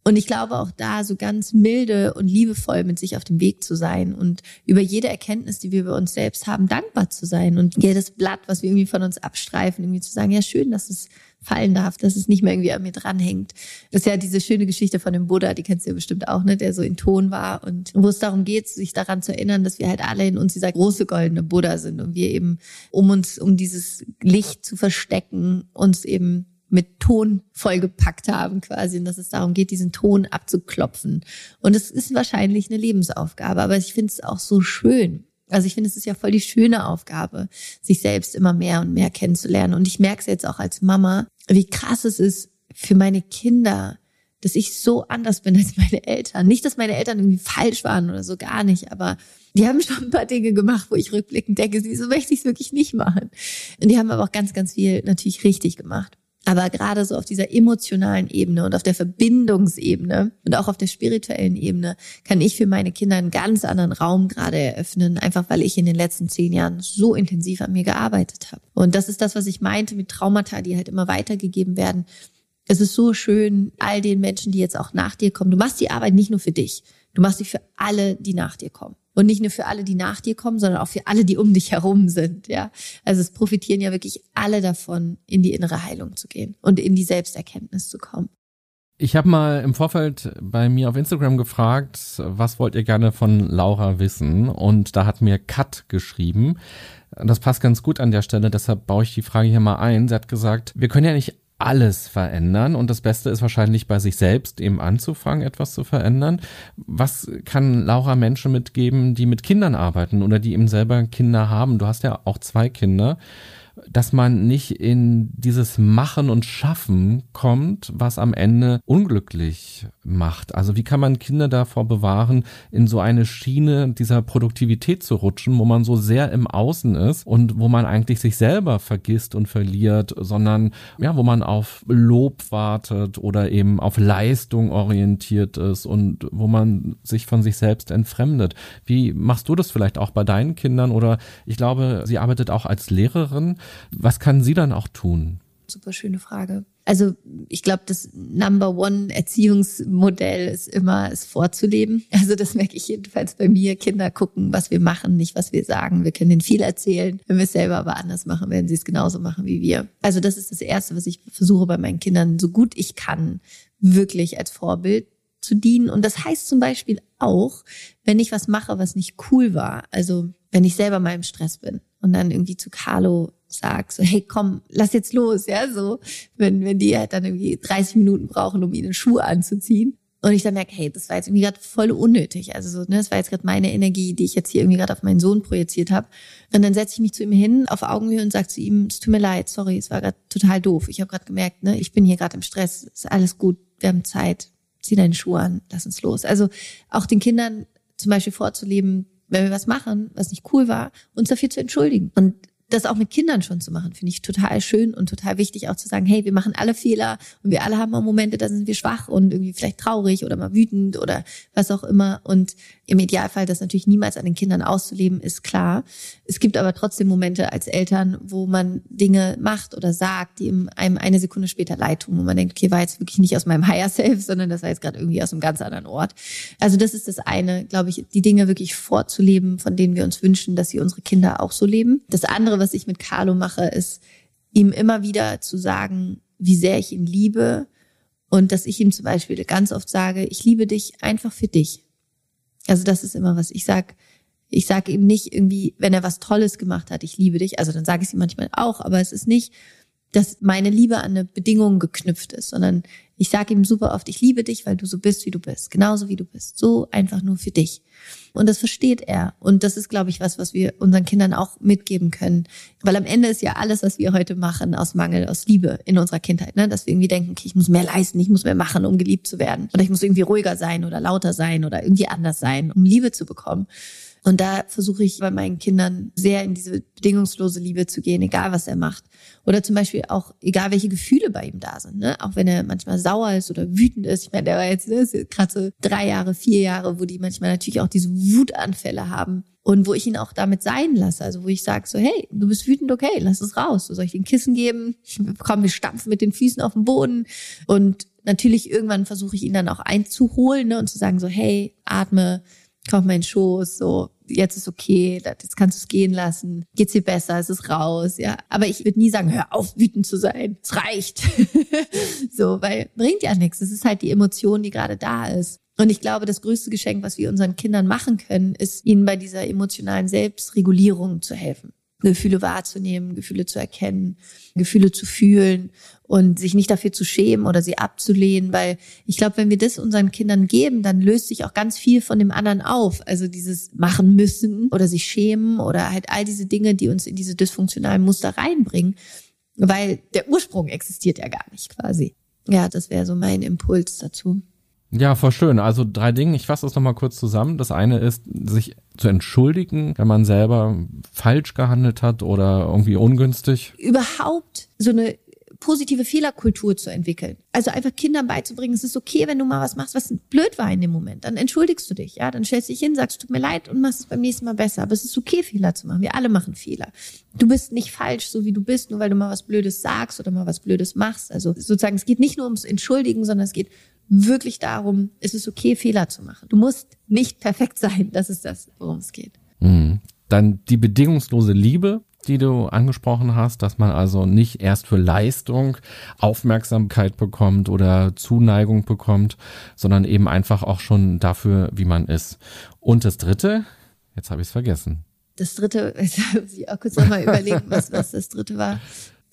Und ich glaube auch da so ganz milde und liebevoll mit sich auf dem Weg zu sein und über jede Erkenntnis, die wir über uns selbst haben, dankbar zu sein und jedes Blatt, was wir irgendwie von uns abstreifen, irgendwie zu sagen, ja schön, dass es fallen darf, dass es nicht mehr irgendwie an mir dranhängt. Das ist ja diese schöne Geschichte von dem Buddha, die kennst du ja bestimmt auch, ne, der so in Ton war und wo es darum geht, sich daran zu erinnern, dass wir halt alle in uns dieser große goldene Buddha sind und wir eben, um uns, um dieses Licht zu verstecken, uns eben mit Ton vollgepackt haben quasi und dass es darum geht, diesen Ton abzuklopfen. Und es ist wahrscheinlich eine Lebensaufgabe, aber ich finde es auch so schön, also ich finde, es ist ja voll die schöne Aufgabe, sich selbst immer mehr und mehr kennenzulernen. Und ich merke es jetzt auch als Mama, wie krass es ist für meine Kinder, dass ich so anders bin als meine Eltern. Nicht, dass meine Eltern irgendwie falsch waren oder so, gar nicht, aber die haben schon ein paar Dinge gemacht, wo ich rückblickend denke, so möchte ich es wirklich nicht machen. Und die haben aber auch ganz, ganz viel natürlich richtig gemacht. Aber gerade so auf dieser emotionalen Ebene und auf der Verbindungsebene und auch auf der spirituellen Ebene kann ich für meine Kinder einen ganz anderen Raum gerade eröffnen, einfach weil ich in den letzten zehn Jahren so intensiv an mir gearbeitet habe. Und das ist das, was ich meinte mit Traumata, die halt immer weitergegeben werden. Es ist so schön, all den Menschen, die jetzt auch nach dir kommen. Du machst die Arbeit nicht nur für dich, du machst sie für alle, die nach dir kommen. Und nicht nur für alle, die nach dir kommen, sondern auch für alle, die um dich herum sind, ja. Also es profitieren ja wirklich alle davon, in die innere Heilung zu gehen und in die Selbsterkenntnis zu kommen. Ich habe mal im Vorfeld bei mir auf Instagram gefragt, was wollt ihr gerne von Laura wissen? Und da hat mir Kat geschrieben. Das passt ganz gut an der Stelle, deshalb baue ich die Frage hier mal ein. Sie hat gesagt, wir können ja nicht alles verändern und das Beste ist wahrscheinlich bei sich selbst eben anzufangen, etwas zu verändern. Was kann Laura Menschen mitgeben, die mit Kindern arbeiten oder die eben selber Kinder haben? Du hast ja auch zwei Kinder dass man nicht in dieses Machen und Schaffen kommt, was am Ende unglücklich macht. Also wie kann man Kinder davor bewahren, in so eine Schiene dieser Produktivität zu rutschen, wo man so sehr im Außen ist und wo man eigentlich sich selber vergisst und verliert, sondern ja, wo man auf Lob wartet oder eben auf Leistung orientiert ist und wo man sich von sich selbst entfremdet. Wie machst du das vielleicht auch bei deinen Kindern oder ich glaube, sie arbeitet auch als Lehrerin. Was kann sie dann auch tun? Super schöne Frage. Also ich glaube, das Number One Erziehungsmodell ist immer, es vorzuleben. [laughs] Also das merke ich jedenfalls bei mir. Kinder gucken, was wir machen, nicht was wir sagen. Wir können ihnen viel erzählen. Wenn wir es selber aber anders machen, werden sie es genauso machen wie wir. Also das ist das Erste, was ich versuche bei meinen Kindern, so gut ich kann, wirklich als Vorbild zu dienen. Und das heißt zum Beispiel auch, wenn ich was mache, was nicht cool war. Also wenn ich selber mal im Stress bin und dann irgendwie zu Carlo sag, so, hey, komm, lass jetzt los, ja, so, wenn, wenn die halt dann irgendwie 30 Minuten brauchen, um ihnen Schuhe anzuziehen. Und ich dann merke, hey, das war jetzt irgendwie gerade voll unnötig. Also so, ne, das war jetzt gerade meine Energie, die ich jetzt hier irgendwie gerade auf meinen Sohn projiziert habe. Und dann setze ich mich zu ihm hin auf Augenhöhe und sage zu ihm, es tut mir leid, sorry, es war gerade total doof. Ich habe gerade gemerkt, ne, ich bin hier gerade im Stress, ist alles gut, wir haben Zeit, zieh deine Schuhe an, lass uns los. Also auch den Kindern zum Beispiel vorzuleben, wenn wir was machen, was nicht cool war, uns dafür zu entschuldigen. Und das auch mit Kindern schon zu machen, finde ich total schön und total wichtig auch zu sagen, hey, wir machen alle Fehler und wir alle haben mal Momente, da sind wir schwach und irgendwie vielleicht traurig oder mal wütend oder was auch immer. Und im Idealfall das natürlich niemals an den Kindern auszuleben, ist klar. Es gibt aber trotzdem Momente als Eltern, wo man Dinge macht oder sagt, die einem eine Sekunde später leid tun, wo man denkt, okay, war jetzt wirklich nicht aus meinem Higher Self, sondern das war jetzt gerade irgendwie aus einem ganz anderen Ort. Also das ist das eine, glaube ich, die Dinge wirklich vorzuleben, von denen wir uns wünschen, dass sie unsere Kinder auch so leben. Das andere, was ich mit Carlo mache, ist ihm immer wieder zu sagen, wie sehr ich ihn liebe und dass ich ihm zum Beispiel ganz oft sage, ich liebe dich einfach für dich. Also das ist immer was ich sag. Ich sage ihm nicht irgendwie, wenn er was Tolles gemacht hat, ich liebe dich. Also dann sage ich ihm manchmal auch, aber es ist nicht, dass meine Liebe an eine Bedingung geknüpft ist, sondern ich sage ihm super oft, ich liebe dich, weil du so bist, wie du bist, genauso wie du bist, so einfach nur für dich. Und das versteht er. Und das ist, glaube ich, was, was wir unseren Kindern auch mitgeben können. Weil am Ende ist ja alles, was wir heute machen, aus Mangel, aus Liebe in unserer Kindheit. Ne? Dass wir irgendwie denken, okay, ich muss mehr leisten, ich muss mehr machen, um geliebt zu werden. Oder ich muss irgendwie ruhiger sein oder lauter sein oder irgendwie anders sein, um Liebe zu bekommen. Und da versuche ich bei meinen Kindern sehr in diese bedingungslose Liebe zu gehen, egal was er macht. Oder zum Beispiel auch, egal welche Gefühle bei ihm da sind, ne? Auch wenn er manchmal sauer ist oder wütend ist. Ich meine, der war jetzt ne, gerade so drei Jahre, vier Jahre, wo die manchmal natürlich auch diese Wutanfälle haben. Und wo ich ihn auch damit sein lasse. Also wo ich sage so, hey, du bist wütend, okay, lass es raus. soll ich dir ein Kissen geben? [laughs] Komm, wir stampfen mit den Füßen auf den Boden. Und natürlich irgendwann versuche ich ihn dann auch einzuholen ne, und zu sagen so, hey, atme, komm meinen Schoß, so, jetzt ist okay, jetzt kannst du es gehen lassen, geht's dir besser, es ist raus, ja. Aber ich würde nie sagen, hör auf, wütend zu sein, es reicht. [laughs] so, weil bringt ja nichts. Es ist halt die Emotion, die gerade da ist. Und ich glaube, das größte Geschenk, was wir unseren Kindern machen können, ist, ihnen bei dieser emotionalen Selbstregulierung zu helfen. Gefühle wahrzunehmen, Gefühle zu erkennen, Gefühle zu fühlen und sich nicht dafür zu schämen oder sie abzulehnen, weil ich glaube, wenn wir das unseren Kindern geben, dann löst sich auch ganz viel von dem anderen auf. Also dieses machen müssen oder sich schämen oder halt all diese Dinge, die uns in diese dysfunktionalen Muster reinbringen, weil der Ursprung existiert ja gar nicht quasi. Ja, das wäre so mein Impuls dazu. Ja, voll schön. Also drei Dinge. Ich fasse das nochmal kurz zusammen. Das eine ist, sich zu entschuldigen, wenn man selber falsch gehandelt hat oder irgendwie ungünstig. Überhaupt so eine positive Fehlerkultur zu entwickeln. Also einfach Kindern beizubringen, es ist okay, wenn du mal was machst, was blöd war in dem Moment. Dann entschuldigst du dich, ja, dann stellst dich hin, sagst, tut mir leid und machst es beim nächsten Mal besser. Aber es ist okay, Fehler zu machen. Wir alle machen Fehler. Du bist nicht falsch, so wie du bist, nur weil du mal was Blödes sagst oder mal was Blödes machst. Also sozusagen, es geht nicht nur ums Entschuldigen, sondern es geht wirklich darum, es ist okay, Fehler zu machen. Du musst nicht perfekt sein. Das ist das, worum es geht. Mhm. Dann die bedingungslose Liebe, die du angesprochen hast, dass man also nicht erst für Leistung Aufmerksamkeit bekommt oder Zuneigung bekommt, sondern eben einfach auch schon dafür, wie man ist. Und das Dritte, jetzt habe ich es vergessen. Das Dritte, [laughs] jetzt muss ich auch kurz nochmal überlegen, was, was das Dritte war.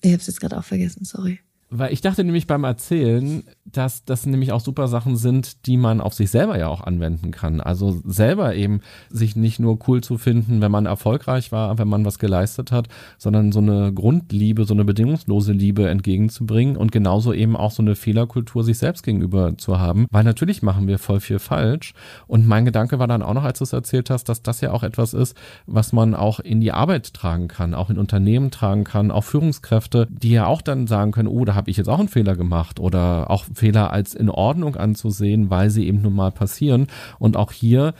Ich habe es jetzt gerade auch vergessen, sorry. Weil ich dachte nämlich beim Erzählen, dass das nämlich auch super Sachen sind, die man auf sich selber ja auch anwenden kann. Also selber eben sich nicht nur cool zu finden, wenn man erfolgreich war, wenn man was geleistet hat, sondern so eine Grundliebe, so eine bedingungslose Liebe entgegenzubringen und genauso eben auch so eine Fehlerkultur sich selbst gegenüber zu haben. Weil natürlich machen wir voll viel falsch. Und mein Gedanke war dann auch noch, als du es erzählt hast, dass das ja auch etwas ist, was man auch in die Arbeit tragen kann, auch in Unternehmen tragen kann, auch Führungskräfte, die ja auch dann sagen können, oh, da habe ich jetzt auch einen Fehler gemacht oder auch Fehler als in Ordnung anzusehen, weil sie eben nun mal passieren. Und auch hier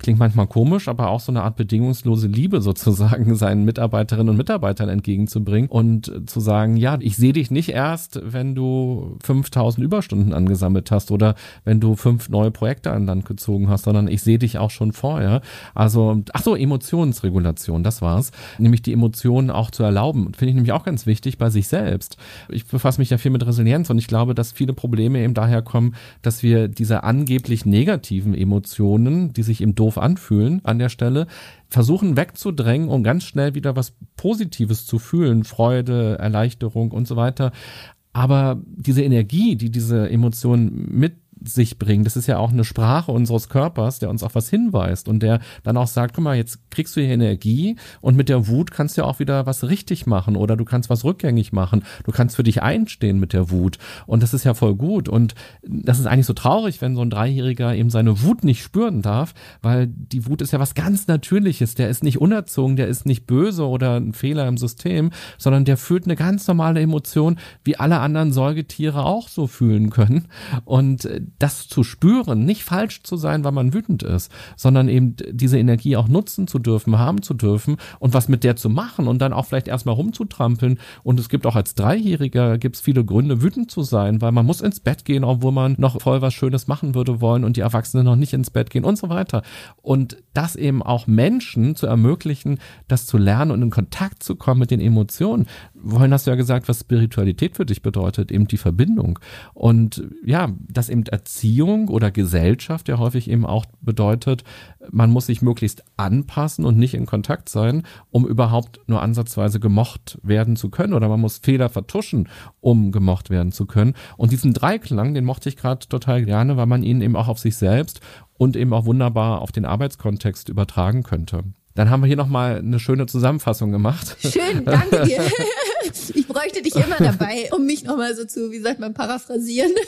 klingt manchmal komisch, aber auch so eine Art bedingungslose Liebe sozusagen [laughs] seinen Mitarbeiterinnen und Mitarbeitern entgegenzubringen und zu sagen, ja, ich sehe dich nicht erst, wenn du 5000 Überstunden angesammelt hast oder wenn du fünf neue Projekte an Land gezogen hast, sondern ich sehe dich auch schon vorher. Also, ach so, Emotionsregulation, das war's. Nämlich die Emotionen auch zu erlauben. Finde ich nämlich auch ganz wichtig bei sich selbst. Ich befasse mich ja viel mit Resilienz und ich glaube, dass viele Probleme eben daher kommen, dass wir diese angeblich negativen Emotionen, die sich im doof anfühlen an der Stelle, versuchen wegzudrängen, um ganz schnell wieder was Positives zu fühlen, Freude, Erleichterung und so weiter. Aber diese Energie, die diese Emotionen mit sich bringen. Das ist ja auch eine Sprache unseres Körpers, der uns auf was hinweist und der dann auch sagt, guck mal, jetzt kriegst du hier Energie und mit der Wut kannst du ja auch wieder was richtig machen oder du kannst was rückgängig machen. Du kannst für dich einstehen mit der Wut und das ist ja voll gut und das ist eigentlich so traurig, wenn so ein Dreijähriger eben seine Wut nicht spüren darf, weil die Wut ist ja was ganz Natürliches. Der ist nicht unerzogen, der ist nicht böse oder ein Fehler im System, sondern der fühlt eine ganz normale Emotion, wie alle anderen Säugetiere auch so fühlen können. Und das zu spüren, nicht falsch zu sein, weil man wütend ist, sondern eben diese Energie auch nutzen zu dürfen, haben zu dürfen und was mit der zu machen und dann auch vielleicht erstmal rumzutrampeln. Und es gibt auch als Dreijähriger gibt's viele Gründe, wütend zu sein, weil man muss ins Bett gehen, obwohl man noch voll was Schönes machen würde wollen und die Erwachsenen noch nicht ins Bett gehen und so weiter. Und das eben auch Menschen zu ermöglichen, das zu lernen und in Kontakt zu kommen mit den Emotionen. Vorhin hast du ja gesagt, was Spiritualität für dich bedeutet, eben die Verbindung. Und ja, dass eben Erziehung oder Gesellschaft ja häufig eben auch bedeutet, man muss sich möglichst anpassen und nicht in Kontakt sein, um überhaupt nur ansatzweise gemocht werden zu können. Oder man muss Fehler vertuschen, um gemocht werden zu können. Und diesen Dreiklang, den mochte ich gerade total gerne, weil man ihn eben auch auf sich selbst und eben auch wunderbar auf den Arbeitskontext übertragen könnte. Dann haben wir hier nochmal eine schöne Zusammenfassung gemacht. Schön, danke dir. [laughs] [laughs] Ich bräuchte dich immer dabei, um mich nochmal so zu, wie sagt man, paraphrasieren. [laughs]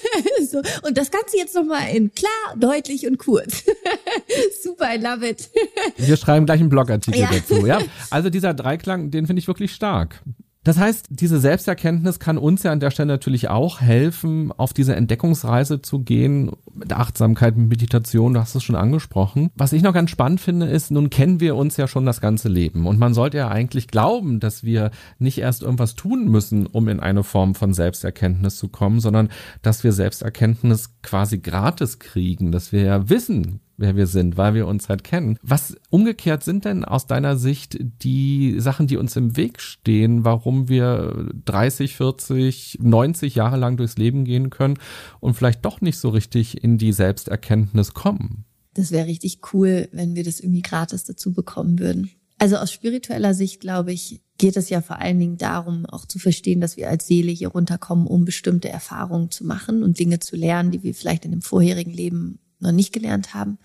So. Und das Ganze jetzt nochmal in klar, deutlich und kurz. [laughs] Super, I love it. Wir schreiben gleich einen Blogartikel ja. dazu, ja. Also dieser Dreiklang, den finde ich wirklich stark. Das heißt, diese Selbsterkenntnis kann uns ja an der Stelle natürlich auch helfen, auf diese Entdeckungsreise zu gehen, mit Achtsamkeit, mit Meditation, du hast es schon angesprochen. Was ich noch ganz spannend finde, ist, nun kennen wir uns ja schon das ganze Leben und man sollte ja eigentlich glauben, dass wir nicht erst irgendwas tun müssen, um in eine Form von Selbsterkenntnis zu kommen, sondern dass wir Selbsterkenntnis quasi gratis kriegen, dass wir ja wissen, wer wir sind, weil wir uns halt kennen. Was umgekehrt sind denn aus deiner Sicht die Sachen, die uns im Weg stehen, warum wir 30, 40, 90 Jahre lang durchs Leben gehen können und vielleicht doch nicht so richtig in die Selbsterkenntnis kommen? Das wäre richtig cool, wenn wir das irgendwie gratis dazu bekommen würden. Also aus spiritueller Sicht, glaube ich, geht es ja vor allen Dingen darum, auch zu verstehen, dass wir als Seele hier runterkommen, um bestimmte Erfahrungen zu machen und Dinge zu lernen, die wir vielleicht in dem vorherigen Leben noch nicht gelernt haben.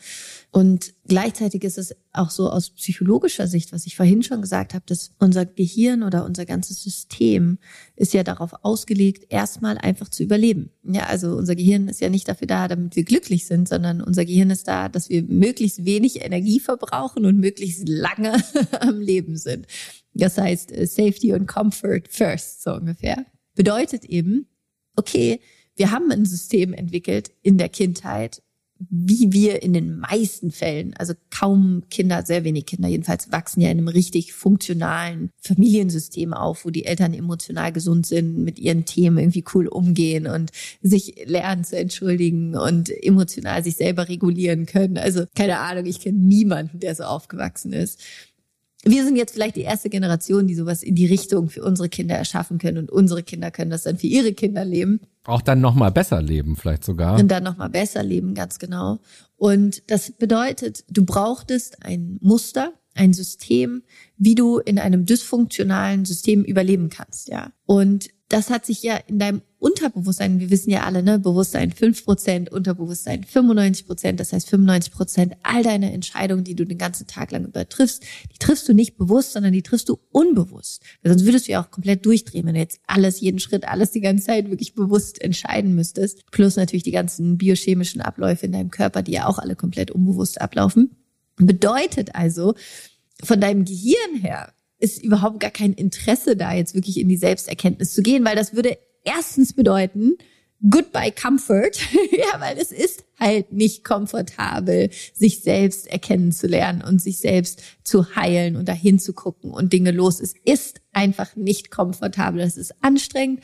Und gleichzeitig ist es auch so aus psychologischer Sicht, was ich vorhin schon gesagt habe, dass unser Gehirn oder unser ganzes System ist ja darauf ausgelegt, erstmal einfach zu überleben. Ja, also unser Gehirn ist ja nicht dafür da, damit wir glücklich sind, sondern unser Gehirn ist da, dass wir möglichst wenig Energie verbrauchen und möglichst lange [laughs] am Leben sind. Das heißt, äh, Safety und Comfort first, so ungefähr. Bedeutet eben, okay, wir haben ein System entwickelt in der Kindheit, wie wir in den meisten Fällen, also kaum Kinder, sehr wenig Kinder jedenfalls, wachsen ja in einem richtig funktionalen Familiensystem auf, wo die Eltern emotional gesund sind, mit ihren Themen irgendwie cool umgehen und sich lernen zu entschuldigen und emotional sich selber regulieren können. Also keine Ahnung, ich kenne niemanden, der so aufgewachsen ist wir sind jetzt vielleicht die erste Generation, die sowas in die Richtung für unsere Kinder erschaffen können und unsere Kinder können das dann für ihre Kinder leben. Auch dann nochmal besser leben, vielleicht sogar. Und dann nochmal besser leben, ganz genau. Und das bedeutet, du brauchtest ein Muster, ein System, wie du in einem dysfunktionalen System überleben kannst, ja. Und das hat sich ja in deinem Unterbewusstsein, wir wissen ja alle, ne, Bewusstsein 5%, Unterbewusstsein 95%, das heißt 95% all deine Entscheidungen, die du den ganzen Tag lang übertriffst, die triffst du nicht bewusst, sondern die triffst du unbewusst. Weil sonst würdest du ja auch komplett durchdrehen, wenn du jetzt alles, jeden Schritt, alles die ganze Zeit wirklich bewusst entscheiden müsstest. Plus natürlich die ganzen biochemischen Abläufe in deinem Körper, die ja auch alle komplett unbewusst ablaufen. Bedeutet also, von deinem Gehirn her ist überhaupt gar kein Interesse da, jetzt wirklich in die Selbsterkenntnis zu gehen, weil das würde erstens bedeuten, Goodbye Comfort, [laughs] ja, weil es ist halt nicht komfortabel, sich selbst erkennen zu lernen und sich selbst zu heilen und dahin zu gucken und Dinge los. Es ist einfach nicht komfortabel. Es ist anstrengend.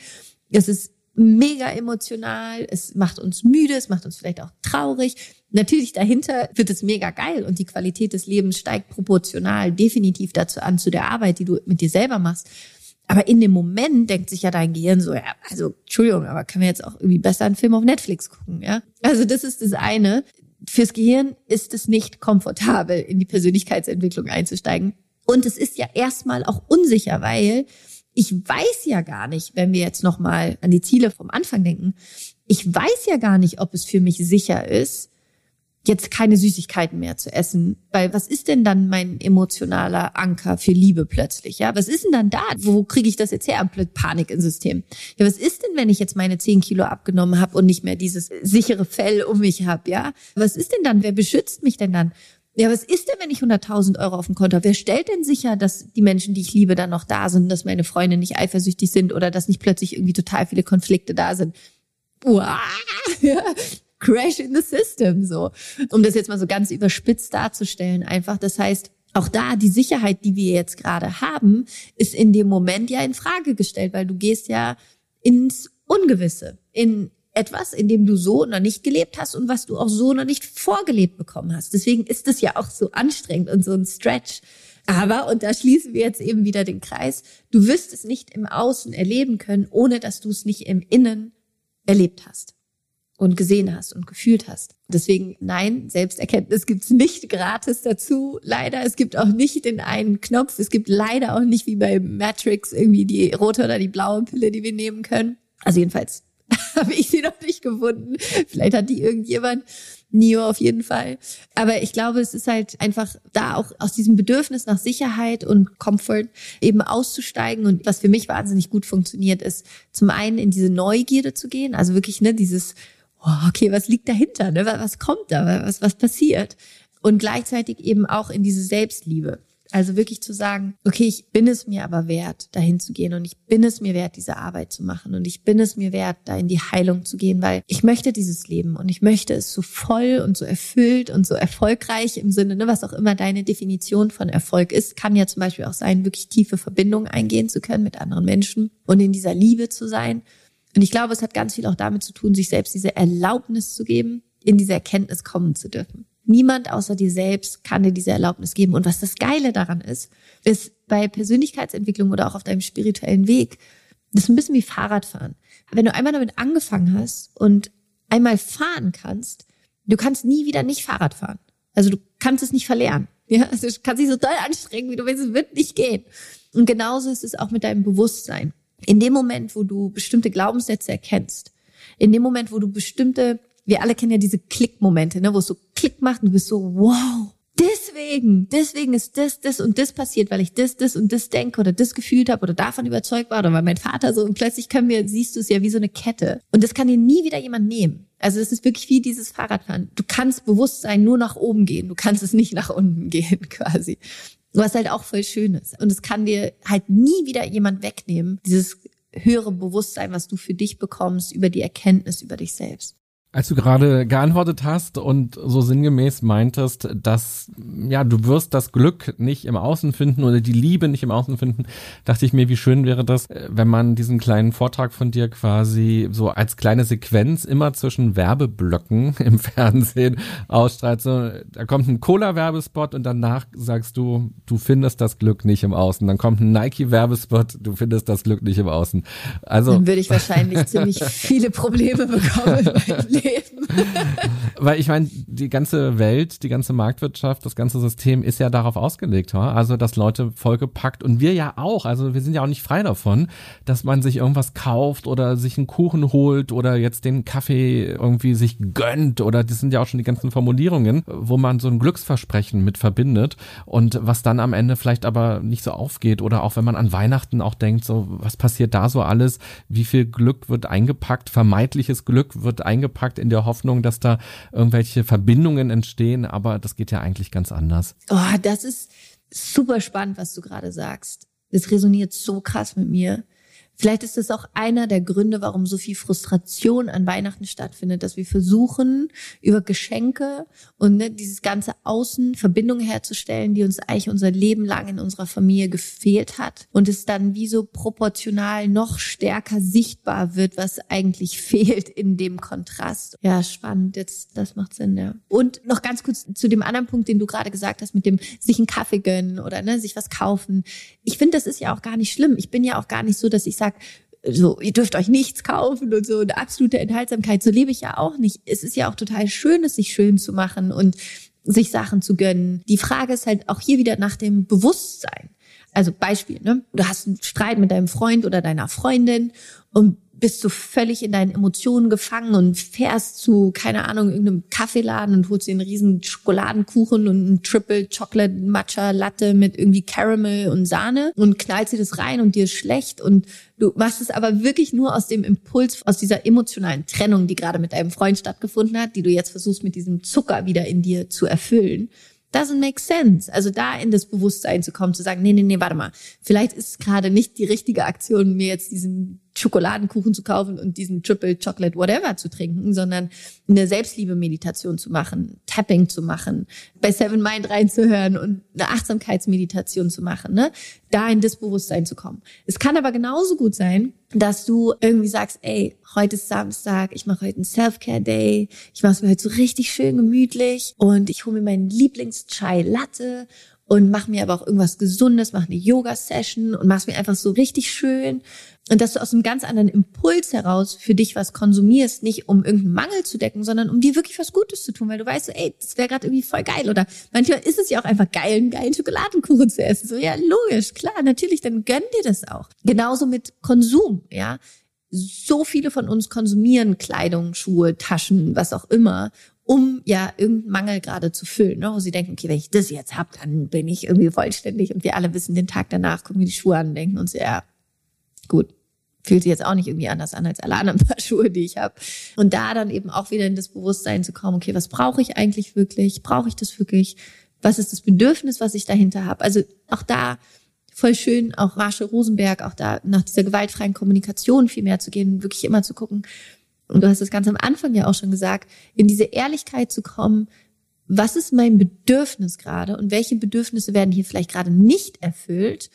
Es ist mega emotional. Es macht uns müde. Es macht uns vielleicht auch traurig. Natürlich dahinter wird es mega geil und die Qualität des Lebens steigt proportional definitiv dazu an, zu der Arbeit, die du mit dir selber machst. Aber in dem Moment denkt sich ja dein Gehirn so, ja, also Entschuldigung, aber können wir jetzt auch irgendwie besser einen Film auf Netflix gucken, ja? Also das ist das eine. Fürs Gehirn ist es nicht komfortabel, in die Persönlichkeitsentwicklung einzusteigen. Und es ist ja erstmal auch unsicher, weil ich weiß ja gar nicht, wenn wir jetzt nochmal an die Ziele vom Anfang denken, ich weiß ja gar nicht, ob es für mich sicher ist, jetzt keine Süßigkeiten mehr zu essen, weil was ist denn dann mein emotionaler Anker für Liebe plötzlich? Ja, was ist denn dann da? Wo kriege ich das jetzt her? Panik im System. Ja, was ist denn, wenn ich jetzt meine zehn Kilo abgenommen habe und nicht mehr dieses sichere Fell um mich habe? Ja, was ist denn dann? Wer beschützt mich denn dann? Ja, was ist denn, wenn ich 100.000 Euro auf dem Konto habe? Wer stellt denn sicher, dass die Menschen, die ich liebe, dann noch da sind, dass meine Freunde nicht eifersüchtig sind oder dass nicht plötzlich irgendwie total viele Konflikte da sind? Uah, [laughs] Crash in the System, so. Um das jetzt mal so ganz überspitzt darzustellen, einfach. Das heißt, auch da die Sicherheit, die wir jetzt gerade haben, ist in dem Moment ja in Frage gestellt, weil du gehst ja ins Ungewisse, in etwas, in dem du so noch nicht gelebt hast und was du auch so noch nicht vorgelebt bekommen hast. Deswegen ist es ja auch so anstrengend und so ein Stretch. Aber, und da schließen wir jetzt eben wieder den Kreis, du wirst es nicht im Außen erleben können, ohne dass du es nicht im Innen erlebt hast und gesehen hast und gefühlt hast. Deswegen nein, Selbsterkenntnis gibt's nicht gratis dazu. Leider, es gibt auch nicht den einen Knopf. Es gibt leider auch nicht wie bei Matrix irgendwie die rote oder die blaue Pille, die wir nehmen können. Also jedenfalls [laughs] habe ich sie noch nicht gefunden. Vielleicht hat die irgendjemand. Nio auf jeden Fall. Aber ich glaube, es ist halt einfach da auch aus diesem Bedürfnis nach Sicherheit und Comfort eben auszusteigen. Und was für mich wahnsinnig gut funktioniert, ist zum einen in diese Neugierde zu gehen. Also wirklich, ne, dieses, oh, okay, was liegt dahinter? Ne? Was kommt da? Was, was passiert? Und gleichzeitig eben auch in diese Selbstliebe. Also wirklich zu sagen, okay, ich bin es mir aber wert, dahin zu gehen und ich bin es mir wert, diese Arbeit zu machen und ich bin es mir wert, da in die Heilung zu gehen, weil ich möchte dieses Leben und ich möchte es so voll und so erfüllt und so erfolgreich im Sinne, ne, was auch immer deine Definition von Erfolg ist, kann ja zum Beispiel auch sein, wirklich tiefe Verbindungen eingehen zu können mit anderen Menschen und in dieser Liebe zu sein. Und ich glaube, es hat ganz viel auch damit zu tun, sich selbst diese Erlaubnis zu geben, in diese Erkenntnis kommen zu dürfen. Niemand außer dir selbst kann dir diese Erlaubnis geben. Und was das Geile daran ist, ist bei Persönlichkeitsentwicklung oder auch auf deinem spirituellen Weg, das ist ein bisschen wie Fahrradfahren. Wenn du einmal damit angefangen hast und einmal fahren kannst, du kannst nie wieder nicht Fahrrad fahren. Also du kannst es nicht verlernen. [laughs] Ja, also du kannst dich so doll anstrengen, wie du willst, es wird nicht gehen. Und genauso ist es auch mit deinem Bewusstsein. In dem Moment, wo du bestimmte Glaubenssätze erkennst, in dem Moment, wo du bestimmte wir alle kennen ja diese Klickmomente, ne, wo es so Klick macht und du bist so, wow, deswegen, deswegen ist das, das und das passiert, weil ich das, das und das denke oder das gefühlt habe oder davon überzeugt war oder weil mein Vater so und plötzlich können wir, siehst du es ja wie so eine Kette. Und das kann dir nie wieder jemand nehmen. Also es ist wirklich wie dieses Fahrradfahren. Du kannst Bewusstsein nur nach oben gehen, du kannst es nicht nach unten gehen [laughs] quasi. Was halt auch voll schön ist. Und es kann dir halt nie wieder jemand wegnehmen, dieses höhere Bewusstsein, was du für dich bekommst über die Erkenntnis über dich selbst. Als du gerade geantwortet hast und so sinngemäß meintest, dass ja, du wirst das Glück nicht im Außen finden oder die Liebe nicht im Außen finden, dachte ich mir, wie schön wäre das, äh, wenn man diesen kleinen Vortrag von dir quasi so als kleine Sequenz immer zwischen Werbeblöcken [laughs] im Fernsehen ausstrahlt. So, da kommt ein Cola-Werbespot und danach sagst du, du findest das Glück nicht im Außen. Dann kommt ein Nike-Werbespot, du findest das Glück nicht im Außen. Also dann würde ich wahrscheinlich ziemlich viele Probleme bekommen [laughs] leben. [laughs] Weil ich meine, die ganze Welt, die ganze Marktwirtschaft, das ganze System ist ja darauf ausgelegt, also dass Leute vollgepackt und wir ja auch, also wir sind ja auch nicht frei davon, dass man sich irgendwas kauft oder sich einen Kuchen holt oder jetzt den Kaffee irgendwie sich gönnt oder das sind ja auch schon die ganzen Formulierungen, wo man so ein Glücksversprechen mit verbindet und was dann am Ende vielleicht aber nicht so aufgeht oder auch wenn man an Weihnachten auch denkt, so was passiert da so alles, wie viel Glück wird eingepackt, vermeintliches Glück wird eingepackt gesagt, in der Hoffnung, dass da irgendwelche Verbindungen entstehen, aber das geht ja eigentlich ganz anders. Oh, das ist super spannend, was du gerade sagst. Das resoniert so krass mit mir. Vielleicht ist das auch einer der Gründe, warum so viel Frustration an Weihnachten stattfindet, dass wir versuchen, über Geschenke und ne, dieses ganze Außen Verbindungen herzustellen, die uns eigentlich unser Leben lang in unserer Familie gefehlt hat und es dann wie so proportional noch stärker sichtbar wird, was eigentlich [laughs] fehlt in dem Kontrast. Ja, spannend. Jetzt, das macht Sinn, ja. Und noch ganz kurz zu dem anderen Punkt, den du gerade gesagt hast, mit dem sich einen Kaffee gönnen oder ne, sich was kaufen. Ich finde, das ist ja auch gar nicht schlimm. Ich bin ja auch gar nicht so, dass ich sage, so, ihr dürft euch nichts kaufen und so eine absolute Enthaltsamkeit. So lebe ich ja auch nicht. Es ist ja auch total schön, es sich schön zu machen und sich Sachen zu gönnen. Die Frage ist halt auch hier wieder nach dem Bewusstsein. also Beispiel, ne? Du hast einen Streit mit deinem Freund oder deiner Freundin und bist du völlig in deinen Emotionen gefangen und fährst zu, keine Ahnung, irgendeinem Kaffeeladen und holst dir einen riesen Schokoladenkuchen und einen Triple Chocolate Matcha Latte mit irgendwie Caramel und Sahne und knallst dir das rein und dir ist schlecht. Und du machst es aber wirklich nur aus dem Impuls, aus dieser emotionalen Trennung, die gerade mit deinem Freund stattgefunden hat, die du jetzt versuchst mit diesem Zucker wieder in dir zu erfüllen. Doesn't make sense. Also da in das Bewusstsein zu kommen, zu sagen, nee, nee, nee, warte mal, vielleicht ist gerade nicht die richtige Aktion, mir jetzt diesen Schokoladenkuchen zu kaufen und diesen Triple Chocolate Whatever zu trinken, sondern eine Selbstliebe-Meditation zu machen, Tapping zu machen, bei Seven Mind reinzuhören und eine Achtsamkeitsmeditation zu machen, ne? Da in das Bewusstsein zu kommen. Es kann aber genauso gut sein, dass du irgendwie sagst, ey, heute ist Samstag, ich mache heute einen Self-Care-Day, ich mache es mir heute so richtig schön gemütlich und ich hole mir meinen Lieblings-Chai Latte und mach mir aber auch irgendwas Gesundes, mach eine Yoga-Session und mach's mir einfach so richtig schön und dass du aus einem ganz anderen Impuls heraus für dich was konsumierst, nicht um irgendeinen Mangel zu decken, sondern um dir wirklich was Gutes zu tun, weil du weißt, ey, das wäre gerade irgendwie voll geil. Oder manchmal ist es ja auch einfach geil, einen geilen Schokoladenkuchen zu essen. So, ja, logisch, klar, natürlich, dann gönn dir das auch. Genauso mit Konsum, ja. So viele von uns konsumieren Kleidung, Schuhe, Taschen, was auch immer, um ja irgendeinen Mangel gerade zu füllen, ne? wo sie denken, okay, wenn ich das jetzt hab, dann bin ich irgendwie vollständig und wir alle wissen, den Tag danach gucken wir die Schuhe an und denken uns, ja, gut, fühlt sich jetzt auch nicht irgendwie anders an als alle anderen [laughs] Paar Schuhe, die ich habe. Und da dann eben auch wieder in das Bewusstsein zu kommen, okay, was brauche ich eigentlich wirklich? Brauche ich das wirklich? Was ist das Bedürfnis, was ich dahinter habe? Also auch da voll schön, auch Rasche Rosenberg, auch da nach dieser gewaltfreien Kommunikation viel mehr zu gehen, wirklich immer zu gucken. Und du hast es ganz am Anfang ja auch schon gesagt, in diese Ehrlichkeit zu kommen, was ist mein Bedürfnis gerade und welche Bedürfnisse werden hier vielleicht gerade nicht erfüllt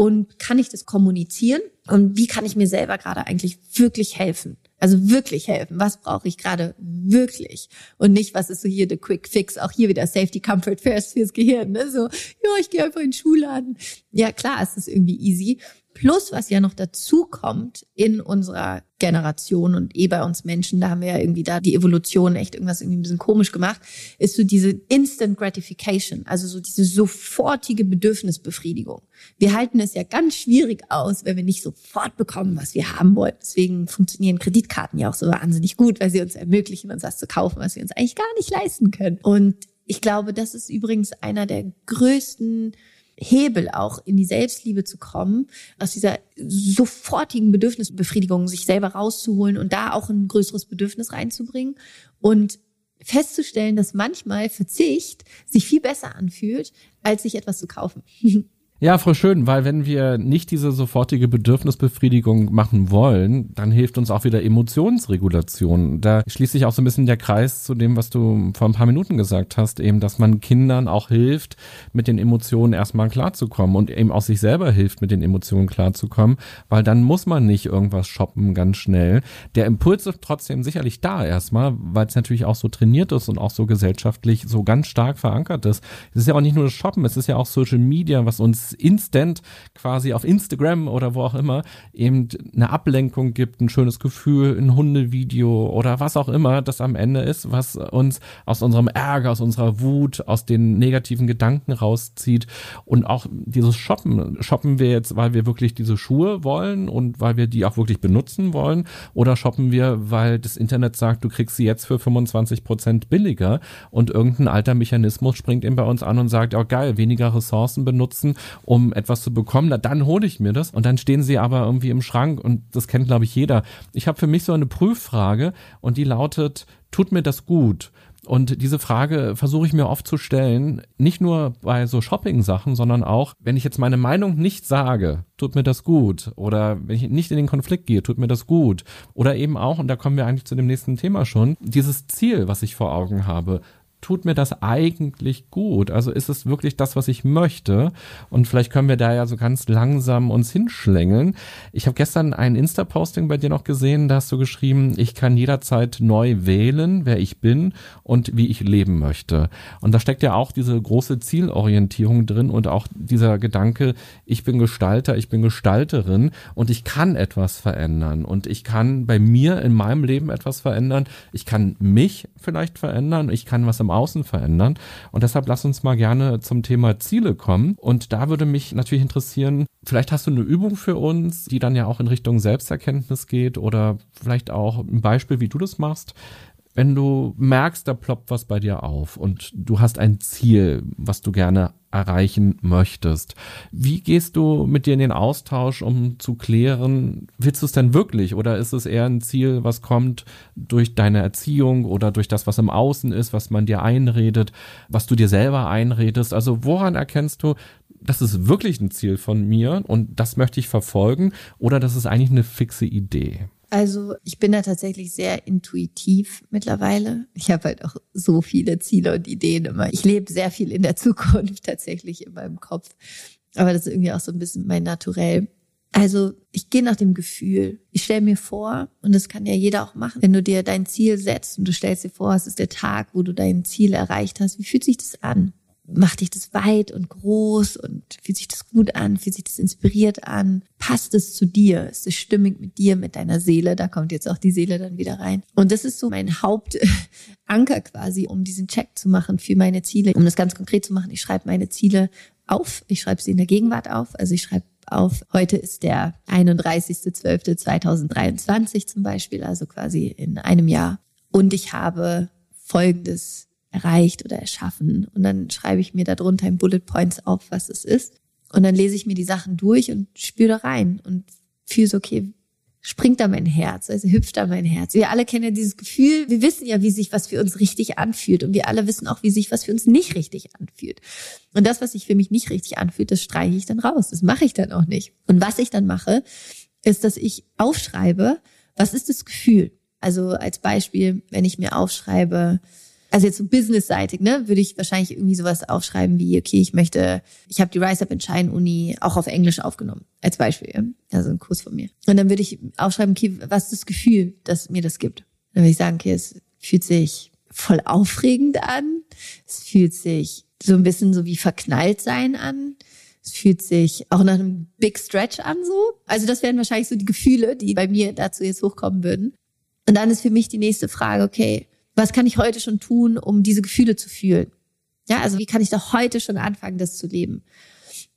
und kann ich das kommunizieren und wie kann ich mir selber gerade eigentlich wirklich helfen? Also wirklich helfen. Was brauche ich gerade wirklich? Und nicht, was ist so hier the quick fix? Auch hier wieder Safety Comfort First fürs Gehirn. Ne? So, ja, ich gehe einfach in den Schuhladen. Ja, klar, ist das irgendwie easy. Plus, was ja noch dazu kommt in unserer Generation und eh bei uns Menschen, da haben wir ja irgendwie da die Evolution echt irgendwas irgendwie ein bisschen komisch gemacht, ist so diese Instant Gratification, also so diese sofortige Bedürfnisbefriedigung. Wir halten es ja ganz schwierig aus, wenn wir nicht sofort bekommen, was wir haben wollen. Deswegen funktionieren Kreditkarten ja auch so wahnsinnig gut, weil sie uns ermöglichen, uns was zu kaufen, was wir uns eigentlich gar nicht leisten können. Und ich glaube, das ist übrigens einer der größten Hebel auch in die Selbstliebe zu kommen, aus dieser sofortigen Bedürfnisbefriedigung sich selber rauszuholen und da auch ein größeres Bedürfnis reinzubringen und festzustellen, dass manchmal Verzicht sich viel besser anfühlt, als sich etwas zu kaufen. [laughs] Ja, voll schön, weil wenn wir nicht diese sofortige Bedürfnisbefriedigung machen wollen, dann hilft uns auch wieder Emotionsregulation. Da schließt sich auch so ein bisschen der Kreis zu dem, was du vor ein paar Minuten gesagt hast, eben, dass man Kindern auch hilft, mit den Emotionen erstmal klarzukommen und eben auch sich selber hilft, mit den Emotionen klarzukommen, weil dann muss man nicht irgendwas shoppen ganz schnell. Der Impuls ist trotzdem sicherlich da erstmal, weil es natürlich auch so trainiert ist und auch so gesellschaftlich so ganz stark verankert ist. Es ist ja auch nicht nur das Shoppen, es ist ja auch Social Media, was uns instant quasi auf Instagram oder wo auch immer eben eine Ablenkung gibt, ein schönes Gefühl, ein Hundevideo oder was auch immer das am Ende ist, was uns aus unserem Ärger, aus unserer Wut, aus den negativen Gedanken rauszieht und auch dieses Shoppen. Shoppen wir jetzt, weil wir wirklich diese Schuhe wollen und weil wir die auch wirklich benutzen wollen oder shoppen wir, weil das Internet sagt, du kriegst sie jetzt für 25 Prozent billiger und irgendein alter Mechanismus springt eben bei uns an und sagt, oh geil, weniger Ressourcen benutzen um etwas zu bekommen, dann hole ich mir das und dann stehen sie aber irgendwie im Schrank und das kennt glaube ich jeder. Ich habe für mich so eine Prüffrage und die lautet, tut mir das gut? Und diese Frage versuche ich mir oft zu stellen, nicht nur bei so Shopping-Sachen, sondern auch, wenn ich jetzt meine Meinung nicht sage, tut mir das gut. Oder wenn ich nicht in den Konflikt gehe, tut mir das gut. Oder eben auch, und da kommen wir eigentlich zu dem nächsten Thema schon, dieses Ziel, was ich vor Augen habe tut mir das eigentlich gut? Also ist es wirklich das, was ich möchte? Und vielleicht können wir da ja so ganz langsam uns hinschlängeln. Ich habe gestern ein Insta-Posting bei dir noch gesehen, da hast du geschrieben, ich kann jederzeit neu wählen, wer ich bin und wie ich leben möchte. Und da steckt ja auch diese große Zielorientierung drin und auch dieser Gedanke, ich bin Gestalter, ich bin Gestalterin und ich kann etwas verändern und ich kann bei mir in meinem Leben etwas verändern. Ich kann mich vielleicht verändern, ich kann was am Außen verändern. Und deshalb lass uns mal gerne zum Thema Ziele kommen. Und da würde mich natürlich interessieren, vielleicht hast du eine Übung für uns, die dann ja auch in Richtung Selbsterkenntnis geht oder vielleicht auch ein Beispiel, wie du das machst wenn du merkst, da ploppt was bei dir auf und du hast ein Ziel, was du gerne erreichen möchtest. Wie gehst du mit dir in den Austausch, um zu klären, willst du es denn wirklich oder ist es eher ein Ziel, was kommt durch deine Erziehung oder durch das, was im Außen ist, was man dir einredet, was du dir selber einredest? Also woran erkennst du, das ist wirklich ein Ziel von mir und das möchte ich verfolgen oder das ist eigentlich eine fixe Idee? Also ich bin da tatsächlich sehr intuitiv mittlerweile. Ich habe halt auch so viele Ziele und Ideen immer. Ich lebe sehr viel in der [laughs] Zukunft tatsächlich in meinem Kopf. Aber das ist irgendwie auch so ein bisschen mein Naturell. Also ich gehe nach dem Gefühl. Ich stelle mir vor, und das kann ja jeder auch machen, wenn du dir dein Ziel setzt und du stellst dir vor, es ist der Tag, wo du dein Ziel erreicht hast, wie fühlt sich das an? Macht dich das weit und groß und fühlt sich das gut an, fühlt sich das inspiriert an, passt es zu dir, ist es stimmig mit dir, mit deiner Seele, da kommt jetzt auch die Seele dann wieder rein. Und das ist so mein Hauptanker [laughs] quasi, um diesen Check zu machen für meine Ziele, um das ganz konkret zu machen. Ich schreibe meine Ziele auf, ich schreibe sie in der Gegenwart auf, also ich schreibe auf, heute ist der 31.12.2023 zum Beispiel, also quasi in einem Jahr. Und ich habe folgendes erreicht oder erschaffen. Und dann schreibe ich mir darunter in Bullet Points auf, was es ist. Und dann lese ich mir die Sachen durch und spüre da rein und fühle so, okay, springt da mein Herz, also hüpft da mein Herz. Wir alle kennen ja dieses Gefühl, wir wissen ja, wie sich was für uns richtig anfühlt und wir alle wissen auch, wie sich was für uns nicht richtig anfühlt. Und das, was sich für mich nicht richtig anfühlt, das streiche ich dann raus, das mache ich dann auch nicht. Und was ich dann mache, ist, dass ich aufschreibe, was ist das Gefühl? Also als Beispiel, wenn ich mir aufschreibe, also jetzt so businessseitig, ne, würde ich wahrscheinlich irgendwie sowas aufschreiben wie, okay, ich möchte, ich habe die Rise Up in Shine Uni auch auf Englisch aufgenommen, als Beispiel, also ein Kurs von mir. Und dann würde ich aufschreiben, okay, was ist das Gefühl, das mir das gibt? Dann würde ich sagen, okay, es fühlt sich voll aufregend an, es fühlt sich so ein bisschen so wie verknallt sein an. Es fühlt sich auch nach einem Big Stretch an so. Also das wären wahrscheinlich so die Gefühle, die bei mir dazu jetzt hochkommen würden. Und dann ist für mich die nächste Frage, okay, was kann ich heute schon tun, um diese Gefühle zu fühlen? Ja, also wie kann ich da heute schon anfangen, das zu leben?